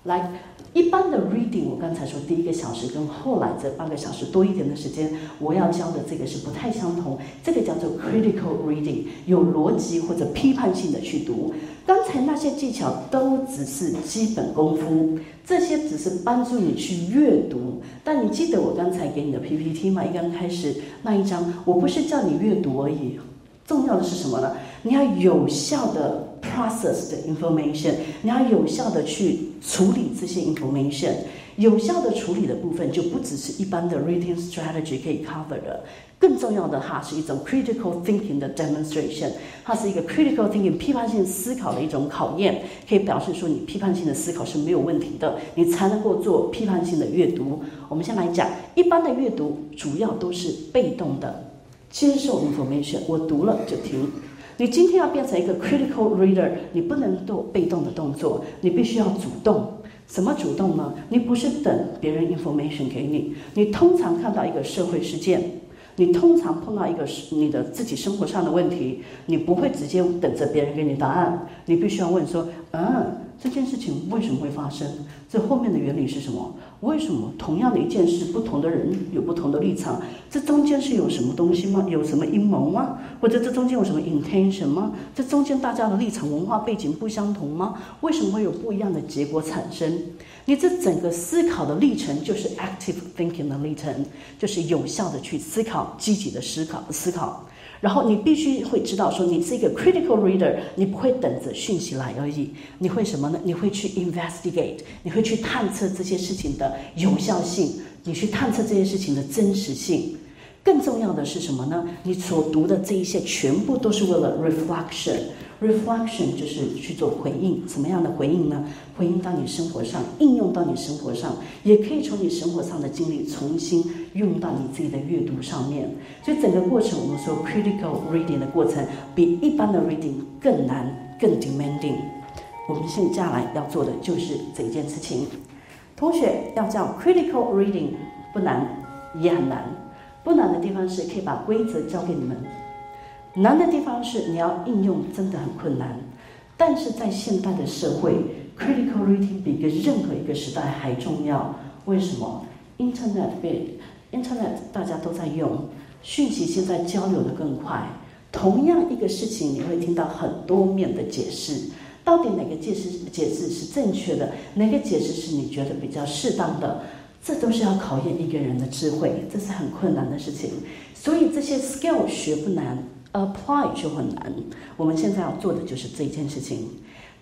来。一般的 reading，我刚才说第一个小时跟后来这半个小时多一点的时间，我要教的这个是不太相同。这个叫做 critical reading，有逻辑或者批判性的去读。刚才那些技巧都只是基本功夫，这些只是帮助你去阅读。但你记得我刚才给你的 PPT 吗？一刚开始那一张，我不是叫你阅读而已，重要的是什么呢？你要有效的 process 的 information，你要有效的去处理这些 information。有效的处理的部分就不只是一般的 reading strategy 可以 cover 的，更重要的它是一种 critical thinking 的 demonstration，它是一个 critical thinking 批判性思考的一种考验，可以表示说你批判性的思考是没有问题的，你才能够做批判性的阅读。我们先来讲，一般的阅读主要都是被动的，接受 information，我读了就停。你今天要变成一个 critical reader，你不能做被动的动作，你必须要主动。什么主动呢？你不是等别人 information 给你，你通常看到一个社会事件，你通常碰到一个你的自己生活上的问题，你不会直接等着别人给你答案，你必须要问说，嗯，这件事情为什么会发生？这后面的原理是什么？为什么同样的一件事，不同的人有不同的立场？这中间是有什么东西吗？有什么阴谋吗？或者这中间有什么 intention 吗？这中间大家的立场、文化背景不相同吗？为什么会有不一样的结果产生？你这整个思考的历程就是 active thinking 的历程，就是有效的去思考、积极的思考、思考。然后你必须会知道，说你是一个 critical reader，你不会等着讯息来而已，你会什么呢？你会去 investigate，你会去探测这些事情的有效性，你去探测这些事情的真实性。更重要的是什么呢？你所读的这一些全部都是为了 reflection。Reflection 就是去做回应，什么样的回应呢？回应到你生活上，应用到你生活上，也可以从你生活上的经历重新用到你自己的阅读上面。所以整个过程，我们说 critical reading 的过程比一般的 reading 更难、更 demanding。我们现下来要做的就是这件事情。同学要叫 critical reading 不难，也很难。不难的地方是可以把规则教给你们。难的地方是你要应用真的很困难，但是在现代的社会，critical reading 比个任何一个时代还重要。为什么？Internet 被 Internet 大家都在用，讯息现在交流的更快。同样一个事情，你会听到很多面的解释，到底哪个解释解释是正确的，哪个解释是你觉得比较适当的？这都是要考验一个人的智慧，这是很困难的事情。所以这些 skill 学不难。Apply 就很难。我们现在要做的就是这件事情。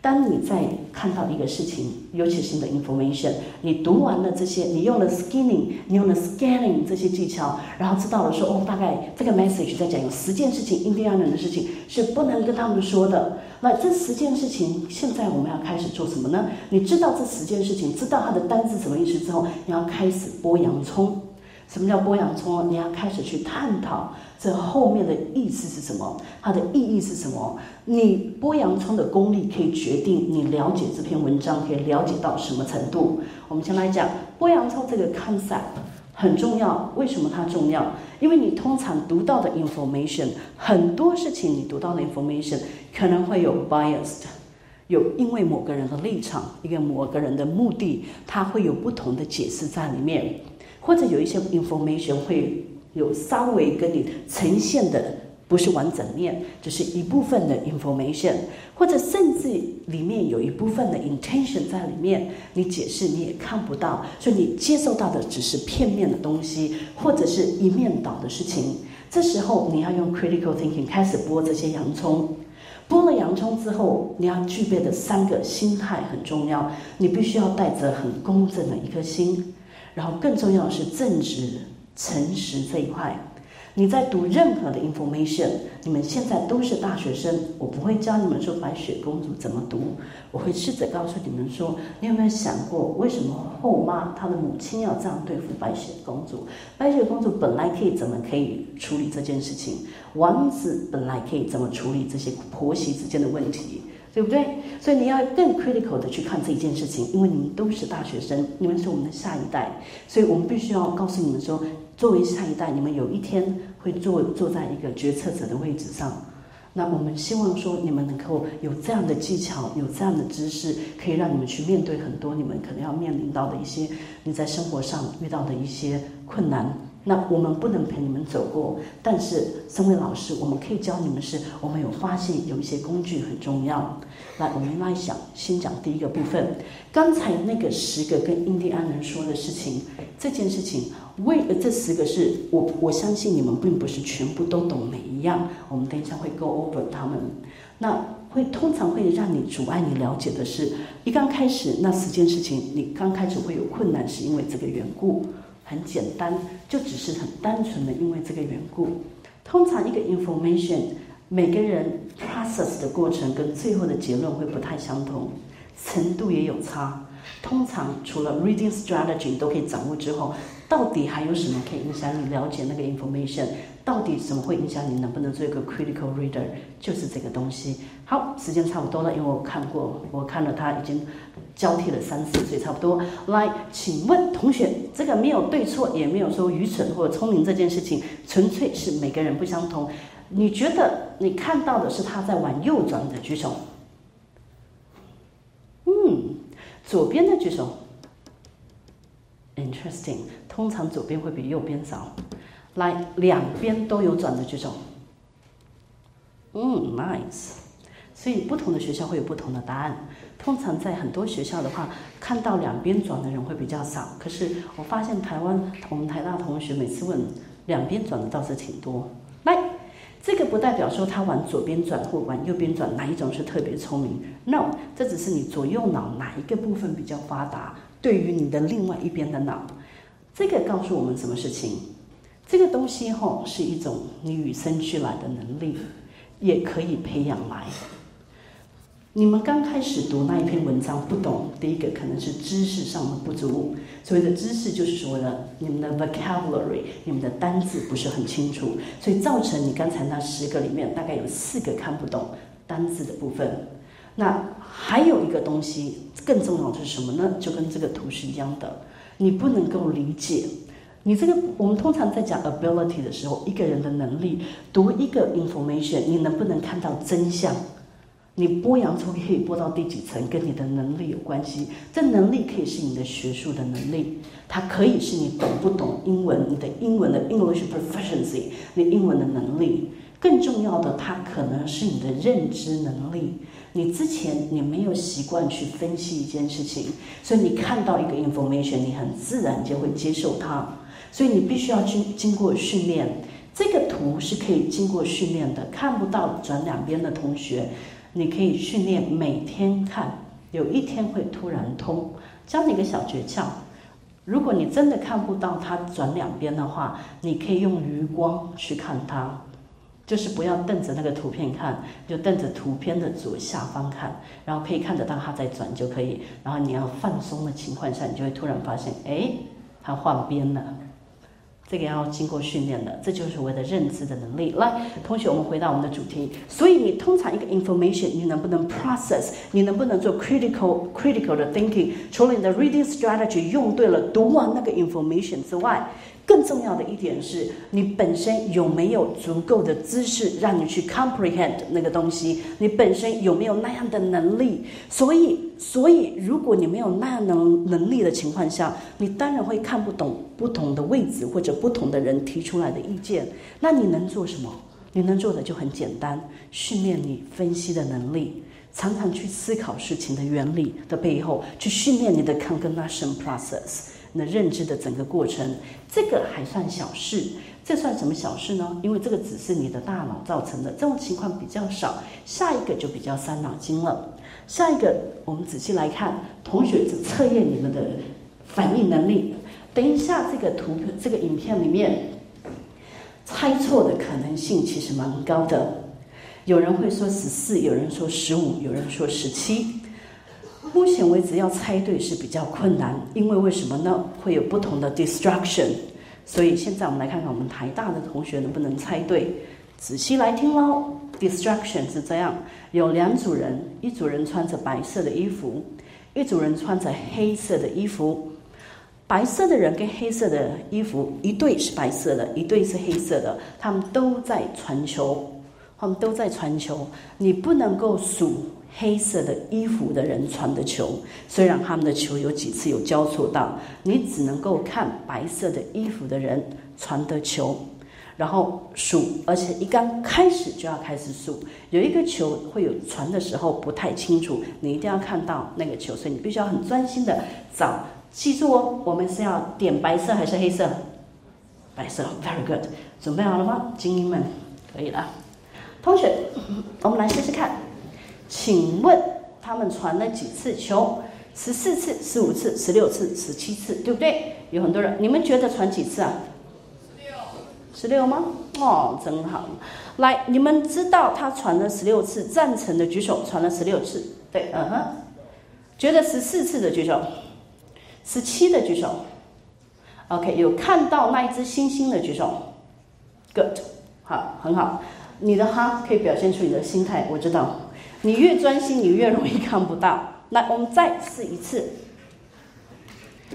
当你在看到一个事情，尤其是你的 information，你读完了这些，你用了 skinning，你用了 scanning 这些技巧，然后知道了说，哦，大概这个 message 在讲有十件事情，印第安人的事情是不能跟他们说的。那这十件事情，现在我们要开始做什么呢？你知道这十件事情，知道它的单字什么意思之后，你要开始剥洋葱。什么叫剥洋葱？你要开始去探讨这后面的意思是什么，它的意义是什么？你剥洋葱的功力可以决定你了解这篇文章可以了解到什么程度。我们先来讲剥洋葱这个 concept 很重要。为什么它重要？因为你通常读到的 information 很多事情，你读到的 information 可能会有 biased，有因为某个人的立场，一个某个人的目的，他会有不同的解释在里面。或者有一些 information 会有稍微跟你呈现的不是完整面，只是一部分的 information，或者甚至里面有一部分的 intention 在里面，你解释你也看不到，所以你接受到的只是片面的东西，或者是一面倒的事情。这时候你要用 critical thinking 开始剥这些洋葱，剥了洋葱之后，你要具备的三个心态很重要，你必须要带着很公正的一颗心。然后更重要的是正直、诚实这一块。你在读任何的 information，你们现在都是大学生，我不会教你们说白雪公主怎么读，我会试着告诉你们说，你有没有想过，为什么后妈她的母亲要这样对付白雪公主？白雪公主本来可以怎么可以处理这件事情？王子本来可以怎么处理这些婆媳之间的问题？对不对？所以你要更 critical 的去看这一件事情，因为你们都是大学生，你们是我们的下一代，所以我们必须要告诉你们说，作为下一代，你们有一天会坐坐在一个决策者的位置上。那我们希望说，你们能够有这样的技巧，有这样的知识，可以让你们去面对很多你们可能要面临到的一些你在生活上遇到的一些困难。那我们不能陪你们走过，但是身为老师，我们可以教你们是，我们有发现有一些工具很重要。来，我们来想，先讲第一个部分。刚才那个十个跟印第安人说的事情，这件事情为了这十个是我我相信你们并不是全部都懂每一样。我们等一下会 go over 他们，那会通常会让你阻碍你了解的是，一刚开始那十件事情，你刚开始会有困难，是因为这个缘故。很简单，就只是很单纯的因为这个缘故。通常一个 information，每个人 process 的过程跟最后的结论会不太相同，程度也有差。通常除了 reading strategy 都可以掌握之后，到底还有什么可以影响你了解那个 information？到底什么会影响你能不能做一个 critical reader？就是这个东西。好，时间差不多了，因为我看过，我看了他已经交替了三次，所以差不多。来，请问同学，这个没有对错，也没有说愚蠢或者聪明这件事情，纯粹是每个人不相同。你觉得你看到的是他在往右转的举手？嗯，左边的举手。Interesting，通常左边会比右边少。来，两边都有转的举手。嗯，nice。所以不同的学校会有不同的答案。通常在很多学校的话，看到两边转的人会比较少。可是我发现台湾我们台大同学每次问两边转的倒是挺多。来，这个不代表说他往左边转或往右边转哪一种是特别聪明。No，这只是你左右脑哪一个部分比较发达，对于你的另外一边的脑。这个告诉我们什么事情？这个东西吼是一种你与生俱来的能力，也可以培养来。你们刚开始读那一篇文章不懂，第一个可能是知识上的不足。所谓的知识就是所谓的你们的 vocabulary，你们的单字不是很清楚，所以造成你刚才那十个里面大概有四个看不懂单字的部分。那还有一个东西更重要的是什么呢？就跟这个图是一样的，你不能够理解。你这个，我们通常在讲 ability 的时候，一个人的能力，读一个 information，你能不能看到真相？你剥洋葱可以剥到第几层，跟你的能力有关系。这能力可以是你的学术的能力，它可以是你懂不懂英文，你的英文的 English proficiency，你英文的能力。更重要的，它可能是你的认知能力。你之前你没有习惯去分析一件事情，所以你看到一个 information，你很自然就会接受它。所以你必须要经经过训练，这个图是可以经过训练的。看不到转两边的同学，你可以训练每天看，有一天会突然通。教你一个小诀窍：如果你真的看不到它转两边的话，你可以用余光去看它，就是不要瞪着那个图片看，就瞪着图片的左下方看，然后可以看得到它在转就可以。然后你要放松的情况下，你就会突然发现，哎，它换边了。这个要经过训练的，这就是我的认知的能力。来，同学，我们回到我们的主题。所以，你通常一个 information，你能不能 process？你能不能做 critical critical 的 thinking？除了你的 reading strategy 用对了，读完那个 information 之外。更重要的一点是你本身有没有足够的知识让你去 comprehend 那个东西？你本身有没有那样的能力？所以，所以如果你没有那能能力的情况下，你当然会看不懂不同的位置或者不同的人提出来的意见。那你能做什么？你能做的就很简单，训练你分析的能力，常常去思考事情的原理的背后，去训练你的 cognition process。那认知的整个过程，这个还算小事。这算什么小事呢？因为这个只是你的大脑造成的，这种情况比较少。下一个就比较伤脑筋了。下一个，我们仔细来看，同学是测验你们的反应能力。等一下，这个图这个影片里面，猜错的可能性其实蛮高的。有人会说十四，有人说十五，有人说十七。目前为止要猜对是比较困难，因为为什么呢？会有不同的 distraction，所以现在我们来看看我们台大的同学能不能猜对。仔细来听喽，distraction 是这样：有两组人，一组人穿着白色的衣服，一组人穿着黑色的衣服。白色的人跟黑色的衣服，一对是白色的，一对是黑色的，他们都在传球，他们都在传球，你不能够数。黑色的衣服的人传的球，虽然他们的球有几次有交错到，你只能够看白色的衣服的人传的球，然后数，而且一刚开始就要开始数。有一个球会有传的时候不太清楚，你一定要看到那个球，所以你必须要很专心的找。记住哦，我们是要点白色还是黑色？白色，very good。准备好了吗，精英们？可以了。同学，我们来试试看。请问他们传了几次球？十四次、十五次、十六次、十七次，对不对？有很多人，你们觉得传几次啊？十六。吗？哦，真好。来，你们知道他传了十六次，赞成的举手。传了十六次，对，嗯哼。觉得十四次的举手。十七的举手。OK，有看到那一只星星的举手。Good，好，很好。你的哈可以表现出你的心态，我知道。你越专心，你越容易看不到。来，我们再试一次。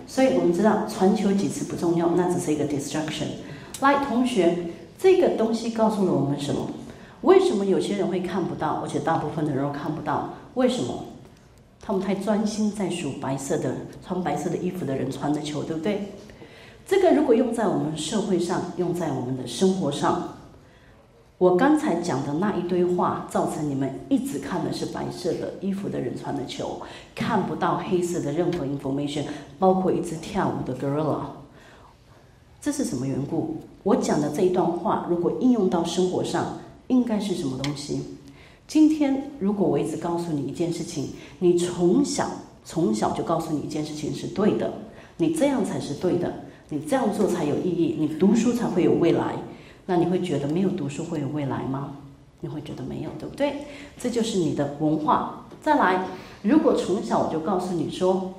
所以我们知道传球几次不重要，那只是一个 distraction。来，同学，这个东西告诉了我们什么？为什么有些人会看不到，而且大部分的人都看不到？为什么？他们太专心在数白色的穿白色的衣服的人穿的球，对不对？这个如果用在我们社会上，用在我们的生活上。我刚才讲的那一堆话，造成你们一直看的是白色的衣服的人穿的球，看不到黑色的任何 information，包括一只跳舞的 gorilla。这是什么缘故？我讲的这一段话，如果应用到生活上，应该是什么东西？今天如果我一直告诉你一件事情，你从小从小就告诉你一件事情是对的，你这样才是对的，你这样做才有意义，你读书才会有未来。那你会觉得没有读书会有未来吗？你会觉得没有，对不对？这就是你的文化。再来，如果从小我就告诉你说，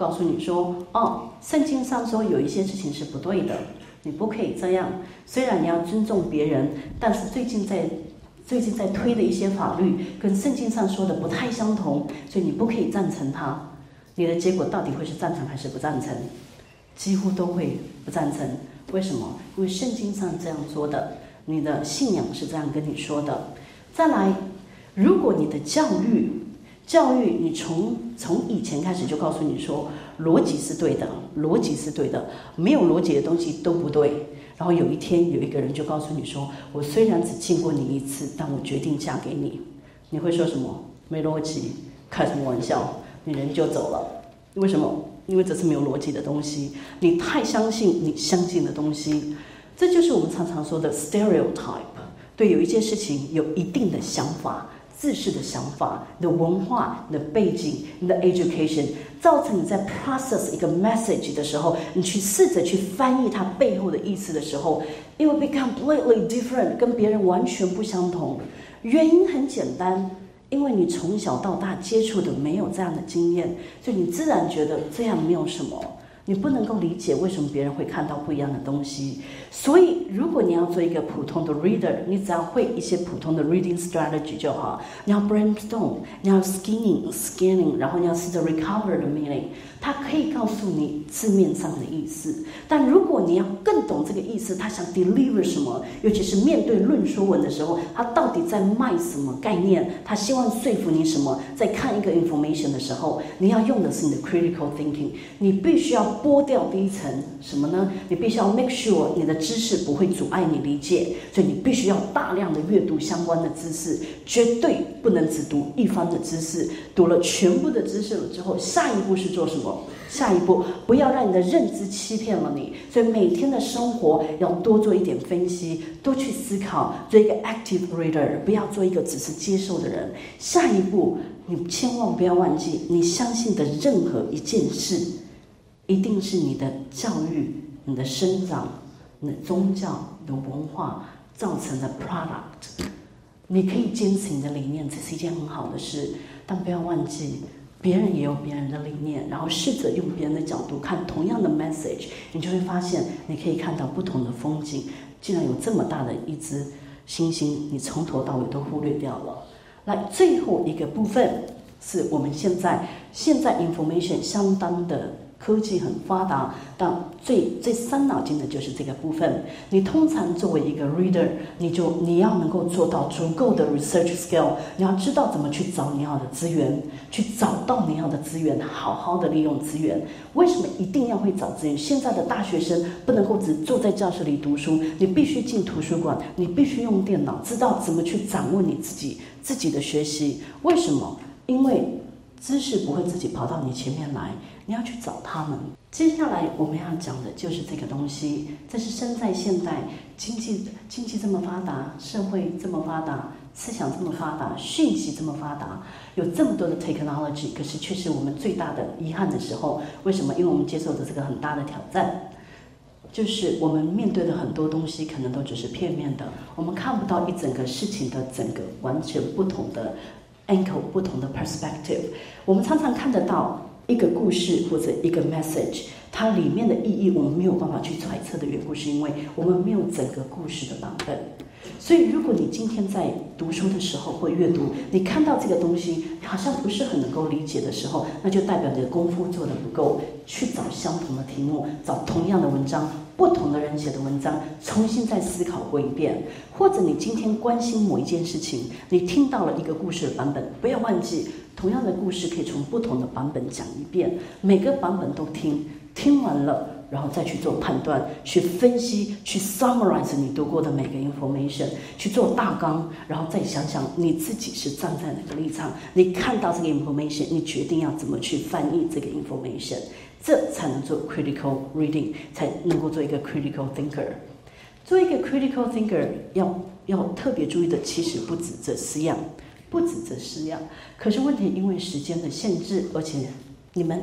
告诉你说，哦，圣经上说有一些事情是不对的，你不可以这样。虽然你要尊重别人，但是最近在最近在推的一些法律跟圣经上说的不太相同，所以你不可以赞成它。你的结果到底会是赞成还是不赞成？几乎都会不赞成。为什么？因为圣经上这样说的，你的信仰是这样跟你说的。再来，如果你的教育，教育你从从以前开始就告诉你说，逻辑是对的，逻辑是对的，没有逻辑的东西都不对。然后有一天有一个人就告诉你说，我虽然只见过你一次，但我决定嫁给你。你会说什么？没逻辑，开什么玩笑？你人就走了。为什么？因为这是没有逻辑的东西，你太相信你相信的东西，这就是我们常常说的 stereotype。对，有一件事情有一定的想法、自视的想法、你的文化、你的背景、你的 education，造成你在 process 一个 message 的时候，你去试着去翻译它背后的意思的时候，it will be completely different，跟别人完全不相同。原因很简单。因为你从小到大接触的没有这样的经验，所以你自然觉得这样没有什么。你不能够理解为什么别人会看到不一样的东西，所以如果你要做一个普通的 reader，你只要会一些普通的 reading strategy 就好。你要 brainstorm，你要 skinning，skinning，然后你要试着 recover the meaning。它可以告诉你字面上的意思，但如果你要更懂这个意思，他想 deliver 什么，尤其是面对论说文的时候，他到底在卖什么概念？他希望说服你什么？在看一个 information 的时候，你要用的是你的 critical thinking，你必须要。剥掉第一层什么呢？你必须要 make sure 你的知识不会阻碍你理解，所以你必须要大量的阅读相关的知识，绝对不能只读一方的知识。读了全部的知识了之后，下一步是做什么？下一步不要让你的认知欺骗了你。所以每天的生活要多做一点分析，多去思考，做一个 active reader，不要做一个只是接受的人。下一步，你千万不要忘记，你相信的任何一件事。一定是你的教育、你的生长、你的宗教、你的文化造成的 product。你可以坚持你的理念，这是一件很好的事，但不要忘记，别人也有别人的理念，然后试着用别人的角度看同样的 message，你就会发现，你可以看到不同的风景。竟然有这么大的一只星星，你从头到尾都忽略掉了。来最后一个部分是我们现在现在 information 相当的。科技很发达，但最最伤脑筋的就是这个部分。你通常作为一个 reader，你就你要能够做到足够的 research skill，你要知道怎么去找你要的资源，去找到你要的资源，好好的利用资源。为什么一定要会找资源？现在的大学生不能够只坐在教室里读书，你必须进图书馆，你必须用电脑，知道怎么去掌握你自己自己的学习。为什么？因为知识不会自己跑到你前面来。你要去找他们。接下来我们要讲的就是这个东西。这是生在现代，经济经济这么发达，社会这么发达，思想这么发达，讯息这么发达，有这么多的 technology，可是却是我们最大的遗憾的时候。为什么？因为我们接受的这个很大的挑战，就是我们面对的很多东西可能都只是片面的，我们看不到一整个事情的整个完全不同的 angle，不同的 perspective。我们常常看得到。一个故事或者一个 message，它里面的意义我们没有办法去揣测的缘故，是因为我们没有整个故事的版本。所以，如果你今天在读书的时候或阅读，你看到这个东西好像不是很能够理解的时候，那就代表你的功夫做的不够。去找相同的题目，找同样的文章，不同的人写的文章，重新再思考过一遍。或者你今天关心某一件事情，你听到了一个故事的版本，不要忘记。同样的故事可以从不同的版本讲一遍，每个版本都听，听完了，然后再去做判断，去分析，去 summarize 你读过的每个 information，去做大纲，然后再想想你自己是站在哪个立场，你看到这个 information，你决定要怎么去翻译这个 information，这才能做 critical reading，才能够做一个 critical thinker。做一个 critical thinker 要要特别注意的，其实不止这四样。不止这四样，可是问题因为时间的限制，而且你们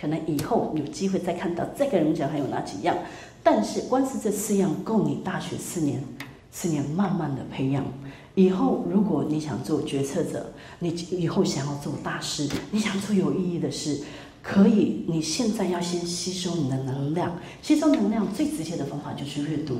可能以后有机会再看到这个人讲还有哪几样，但是光是这四样够你大学四年，四年慢慢的培养。以后如果你想做决策者，你以后想要做大事，你想做有意义的事。可以，你现在要先吸收你的能量。吸收能量最直接的方法就是阅读。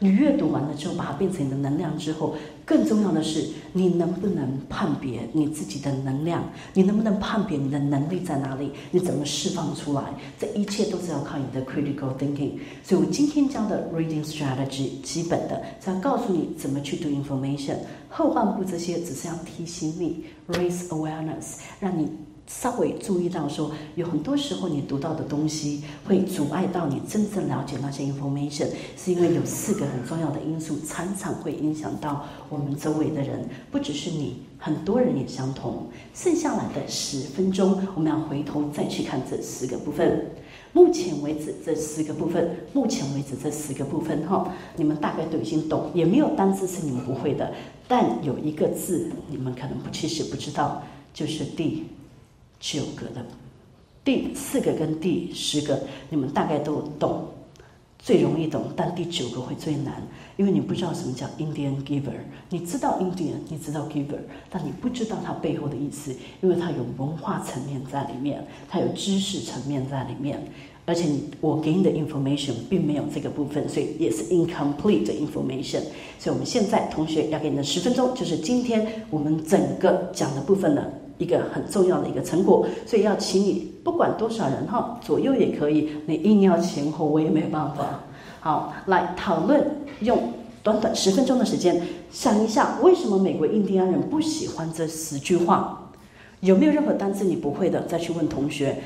你阅读完了之后，把它变成你的能量之后，更重要的是，你能不能判别你自己的能量？你能不能判别你的能力在哪里？你怎么释放出来？这一切都是要靠你的 critical thinking。所以我今天教的 reading strategy 基本的是要告诉你怎么去读 information。后半部这些只是要提醒你 raise awareness，让你。稍微注意到说，有很多时候你读到的东西会阻碍到你真正了解那些 information，是因为有四个很重要的因素，常常会影响到我们周围的人，不只是你，很多人也相同。剩下来的十分钟，我们要回头再去看这四个部分。目前为止，这四个部分，目前为止这四个部分，哈，你们大概都已经懂，也没有单字是你们不会的，但有一个字你们可能不其实不知道，就是 d。九个的，第四个跟第十个，你们大概都懂，最容易懂，但第九个会最难，因为你不知道什么叫 Indian giver，你知道 Indian，你知道 giver，但你不知道它背后的意思，因为它有文化层面在里面，它有知识层面在里面，而且你我给你的 information 并没有这个部分，所以也是 incomplete 的 information。所以我们现在同学要给你的十分钟，就是今天我们整个讲的部分呢。一个很重要的一个成果，所以要请你不管多少人哈，左右也可以，你硬要前后我也没办法。好，来讨论，用短短十分钟的时间想一下，为什么美国印第安人不喜欢这十句话？有没有任何单词你不会的？再去问同学。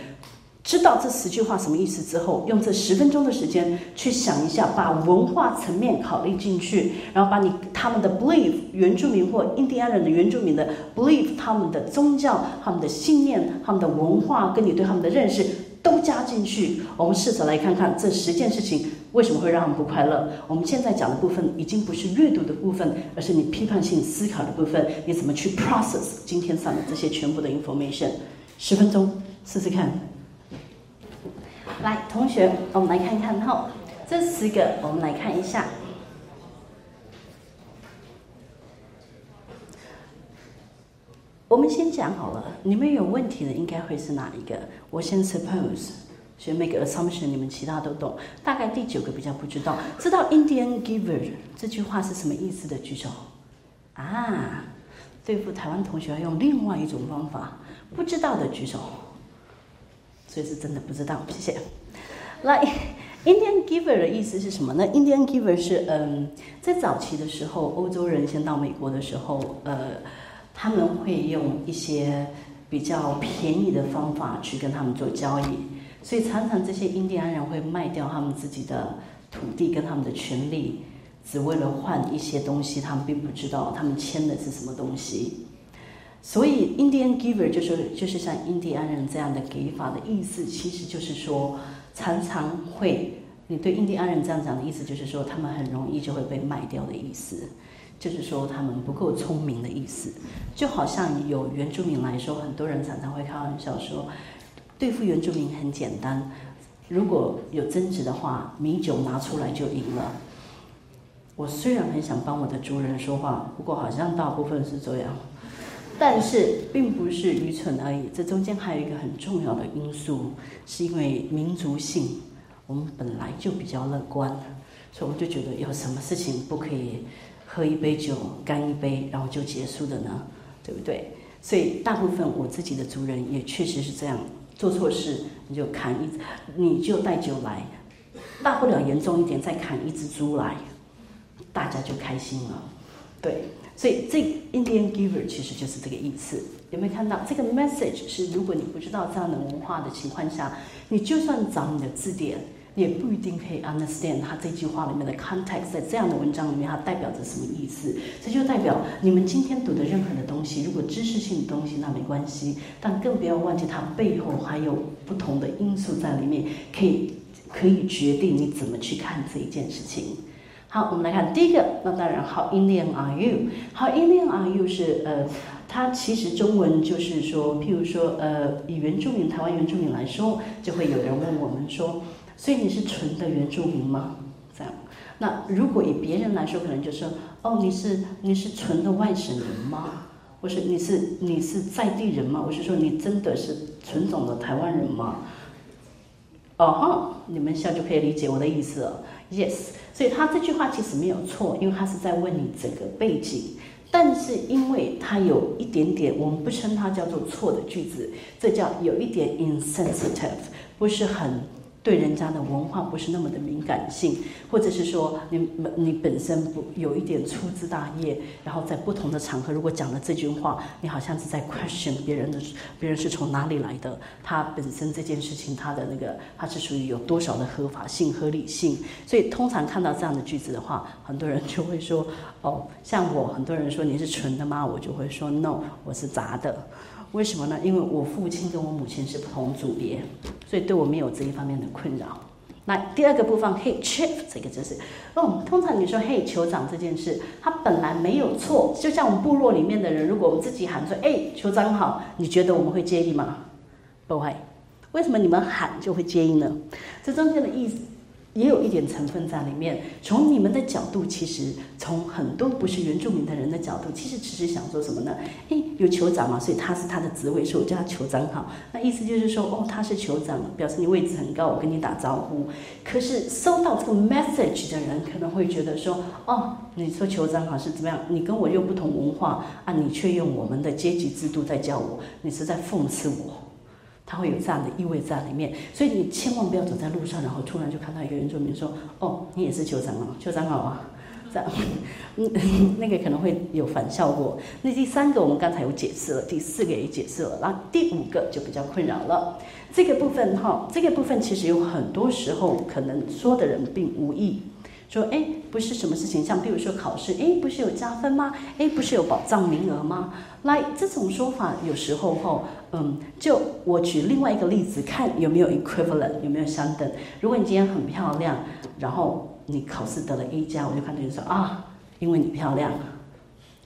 知道这十句话什么意思之后，用这十分钟的时间去想一下，把文化层面考虑进去，然后把你他们的 belief 原住民或印第安人的原住民的 belief 他们的宗教、他们的信念、他们的文化跟你对他们的认识都加进去。我们试着来看看这十件事情为什么会让他们不快乐。我们现在讲的部分已经不是阅读的部分，而是你批判性思考的部分。你怎么去 process 今天上的这些全部的 information？十分钟试试看。来，同学，我们来看看哈，这十个我们来看一下。我们先讲好了，你们有问题的应该会是哪一个？我先 suppose，先 make assumption，你们其他都懂。大概第九个比较不知道，知道 Indian giver 这句话是什么意思的举手。啊，对付台湾同学要用另外一种方法，不知道的举手。所以是真的不知道。谢谢。来，Indian giver 的意思是什么呢？Indian giver 是嗯，在早期的时候，欧洲人先到美国的时候，呃，他们会用一些比较便宜的方法去跟他们做交易，所以常常这些印第安人会卖掉他们自己的土地跟他们的权利，只为了换一些东西，他们并不知道他们签的是什么东西。所以，Indian giver 就是就是像印第安人这样的给法的意思，其实就是说。常常会，你对印第安人这样讲的意思，就是说他们很容易就会被卖掉的意思，就是说他们不够聪明的意思。就好像有原住民来说，很多人常常会开玩笑说，对付原住民很简单，如果有争执的话，米酒拿出来就赢了。我虽然很想帮我的族人说话，不过好像大部分是这样。但是并不是愚蠢而已，这中间还有一个很重要的因素，是因为民族性，我们本来就比较乐观，所以我就觉得有什么事情不可以喝一杯酒干一杯然后就结束的呢？对不对？所以大部分我自己的族人也确实是这样，做错事你就砍一，你就带酒来，大不了严重一点再砍一只猪来，大家就开心了，对。所以这 Indian giver 其实就是这个意思，有没有看到这个 message？是如果你不知道这样的文化的情况下，你就算找你的字典，也不一定可以 understand 它这句话里面的 context，在这样的文章里面它代表着什么意思？这就代表你们今天读的任何的东西，如果知识性的东西那没关系，但更不要忘记它背后还有不同的因素在里面，可以可以决定你怎么去看这一件事情。好，我们来看第一个。那当然，How Indian are you? How Indian are you 是呃，它其实中文就是说，譬如说呃，以原住民台湾原住民来说，就会有人问我们说，所以你是纯的原住民吗？这样。那如果以别人来说，可能就说，哦，你是你是纯的外省人吗？或是你是你是在地人吗？我是说，你真的是纯种的台湾人吗？哦哈，你们现在就可以理解我的意思了。Yes，所以他这句话其实没有错，因为他是在问你整个背景，但是因为他有一点点，我们不称它叫做错的句子，这叫有一点 insensitive，不是很。对人家的文化不是那么的敏感性，或者是说你你本身不有一点粗枝大叶，然后在不同的场合如果讲了这句话，你好像是在 question 别人的，别人是从哪里来的，他本身这件事情他的那个他是属于有多少的合法性、合理性，所以通常看到这样的句子的话，很多人就会说，哦，像我很多人说你是纯的吗？我就会说 no，我是杂的。为什么呢？因为我父亲跟我母亲是不同组别，所以对我没有这一方面的困扰。那第二个部分，Hey Chief，这个就是哦，通常你说 Hey 酋长这件事，他本来没有错。就像我们部落里面的人，如果我们自己喊说，哎，酋长好，你觉得我们会介意吗？不会。为什么你们喊就会介意呢？这中间的意思。也有一点成分在里面。从你们的角度，其实从很多不是原住民的人的角度，其实只是想说什么呢？诶，有酋长嘛，所以他是他的职位，所以我叫他酋长好。那意思就是说，哦，他是酋长，表示你位置很高，我跟你打招呼。可是收到这个 message 的人可能会觉得说，哦，你说酋长好是怎么样？你跟我用不同文化啊，你却用我们的阶级制度在叫我，你是在讽刺我。它会有这样的意味在里面，所以你千万不要走在路上，然后突然就看到一个原住民说：“哦，你也是酋长啊，酋长好啊。”这样，嗯，那个可能会有反效果。那第三个我们刚才有解释了，第四个也解释了，然后第五个就比较困扰了。这个部分哈，这个部分其实有很多时候可能说的人并无意。说哎，不是什么事情，像比如说考试，哎，不是有加分吗？哎，不是有保障名额吗？来，这种说法有时候哈，嗯，就我举另外一个例子，看有没有 equivalent，有没有相等。如果你今天很漂亮，然后你考试得了 A 加，我就看到你说啊，因为你漂亮，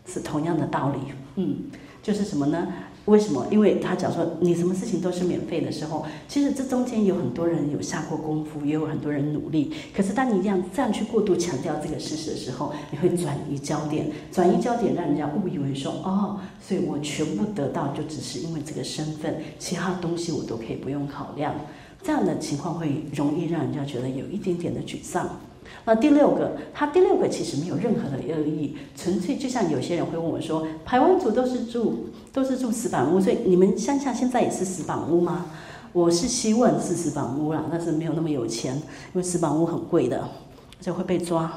是同样的道理，嗯，就是什么呢？为什么？因为他讲说你什么事情都是免费的时候，其实这中间有很多人有下过功夫，也有很多人努力。可是当你这样这样去过度强调这个事实的时候，你会转移焦点，转移焦点让人家误以为说哦，所以我全部得到就只是因为这个身份，其他东西我都可以不用考量。这样的情况会容易让人家觉得有一点点的沮丧。那第六个，它第六个其实没有任何的恶意，纯粹就像有些人会问我说，台湾族都是住都是住石板屋，所以你们乡下现在也是石板屋吗？我是希望是石板屋啦，但是没有那么有钱，因为石板屋很贵的，而且会被抓，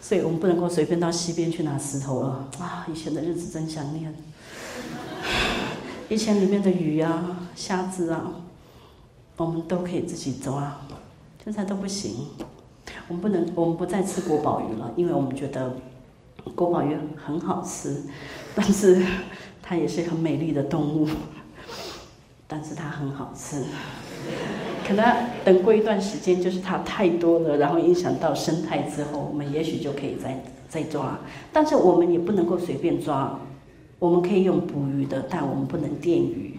所以我们不能够随便到溪边去拿石头了。啊，以前的日子真想念，以前里面的鱼啊、虾子啊，我们都可以自己抓，现在都不行。我们不能，我们不再吃国宝鱼了，因为我们觉得国宝鱼很好吃，但是它也是很美丽的动物，但是它很好吃。可能等过一段时间，就是它太多了，然后影响到生态之后，我们也许就可以再再抓。但是我们也不能够随便抓，我们可以用捕鱼的，但我们不能电鱼。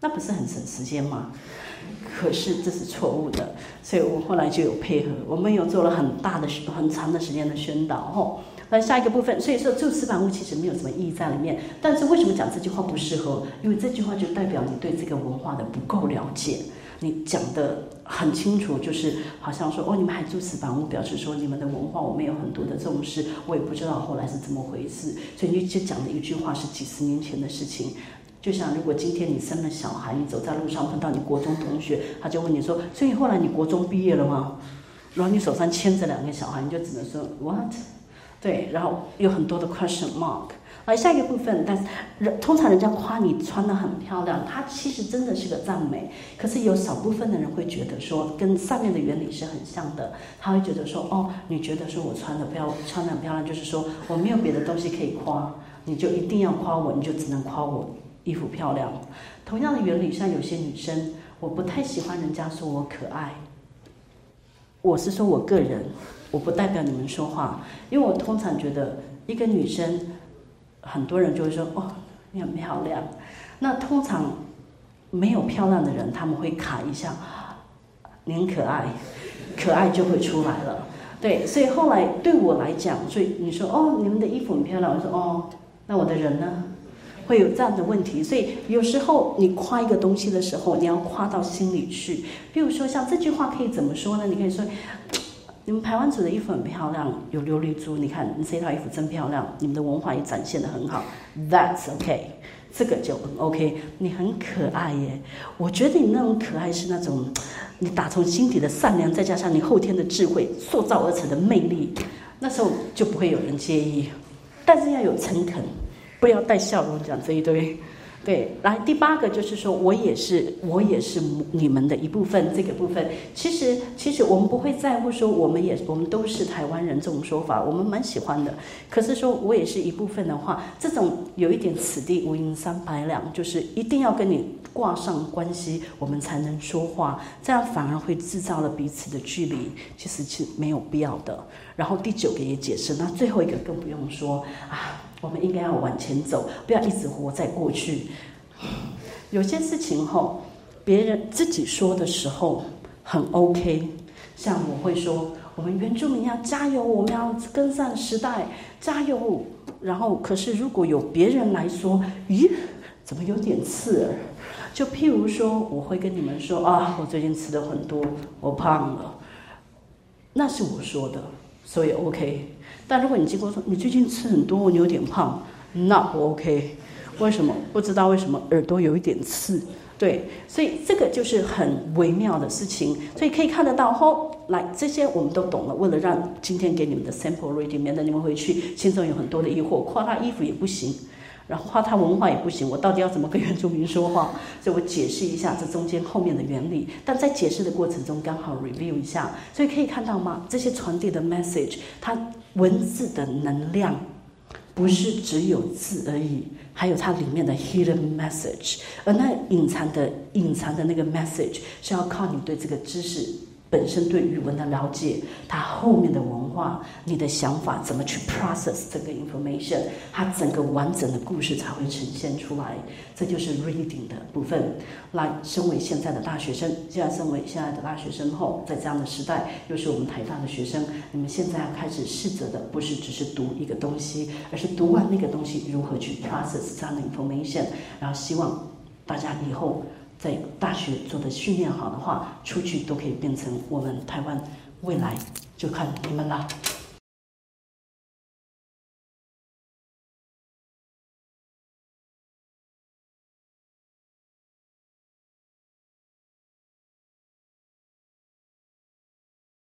那不是很省时间吗？可是这是错误的，所以我后来就有配合，我们有做了很大的、很长的时间的宣导。吼，那下一个部分，所以说住瓷板屋其实没有什么意义在里面。但是为什么讲这句话不适合？因为这句话就代表你对这个文化的不够了解。你讲的很清楚，就是好像说哦，你们还住瓷板屋，表示说你们的文化我们有很多的重视。我也不知道后来是怎么回事，所以你就讲了一句话是几十年前的事情。就像如果今天你生了小孩，你走在路上碰到你国中同学，他就问你说：“所以后来你国中毕业了吗？”然后你手上牵着两个小孩，你就只能说 “What？” 对，然后有很多的 question mark。来下一个部分，但是人通常人家夸你穿的很漂亮，他其实真的是个赞美。可是有少部分的人会觉得说，跟上面的原理是很像的。他会觉得说：“哦，你觉得说我穿的漂穿的很漂亮，就是说我没有别的东西可以夸，你就一定要夸我，你就只能夸我。”衣服漂亮，同样的原理，像有些女生，我不太喜欢人家说我可爱。我是说我个人，我不代表你们说话，因为我通常觉得一个女生，很多人就会说哦，你很漂亮。那通常没有漂亮的人，他们会卡一下，您可爱，可爱就会出来了。对，所以后来对我来讲，所以你说哦，你们的衣服很漂亮，我说哦，那我的人呢？会有这样的问题，所以有时候你夸一个东西的时候，你要夸到心里去。比如说像这句话可以怎么说呢？你可以说：“你们台湾组的衣服很漂亮，有琉璃珠，你看你这套衣服真漂亮，你们的文化也展现的很好。”That's OK，这个就 OK。你很可爱耶，我觉得你那种可爱是那种你打从心底的善良，再加上你后天的智慧塑造而成的魅力，那时候就不会有人介意。但是要有诚恳。不要带笑容讲这一堆，对，来第八个就是说我也是我也是你们的一部分，这个部分其实其实我们不会在乎说我们也我们都是台湾人这种说法，我们蛮喜欢的。可是说我也是一部分的话，这种有一点此地无银三百两，就是一定要跟你挂上关系，我们才能说话，这样反而会制造了彼此的距离，其实是没有必要的。然后第九个也解释，那最后一个更不用说啊。我们应该要往前走，不要一直活在过去。有些事情吼，别人自己说的时候很 OK，像我会说，我们原住民要加油，我们要跟上时代，加油。然后，可是如果有别人来说，咦，怎么有点刺耳？就譬如说，我会跟你们说啊，我最近吃的很多，我胖了，那是我说的，所以 OK。但如果你经过说你最近吃很多，你有点胖，那不 OK。为什么？不知道为什么耳朵有一点刺。对，所以这个就是很微妙的事情。所以可以看得到，吼，来这些我们都懂了。为了让今天给你们的 sample reading，免得你们回去心中有很多的疑惑，夸他衣服也不行。然后夸他文化也不行，我到底要怎么跟原住民说话？所以我解释一下这中间后面的原理。但在解释的过程中，刚好 review 一下，所以可以看到吗？这些传递的 message，它文字的能量不是只有字而已，还有它里面的 hidden message。而那隐藏的、隐藏的那个 message，是要靠你对这个知识。本身对语文的了解，它后面的文化，你的想法怎么去 process 这个 information，它整个完整的故事才会呈现出来。这就是 reading 的部分。来，身为现在的大学生，既然身为现在的大学生后，在这样的时代，又是我们台大的学生，你们现在要开始试着的，不是只是读一个东西，而是读完那个东西如何去 process 这样的 information，然后希望大家以后。在大学做的训练好的话，出去都可以变成我们台湾未来，就看你们了。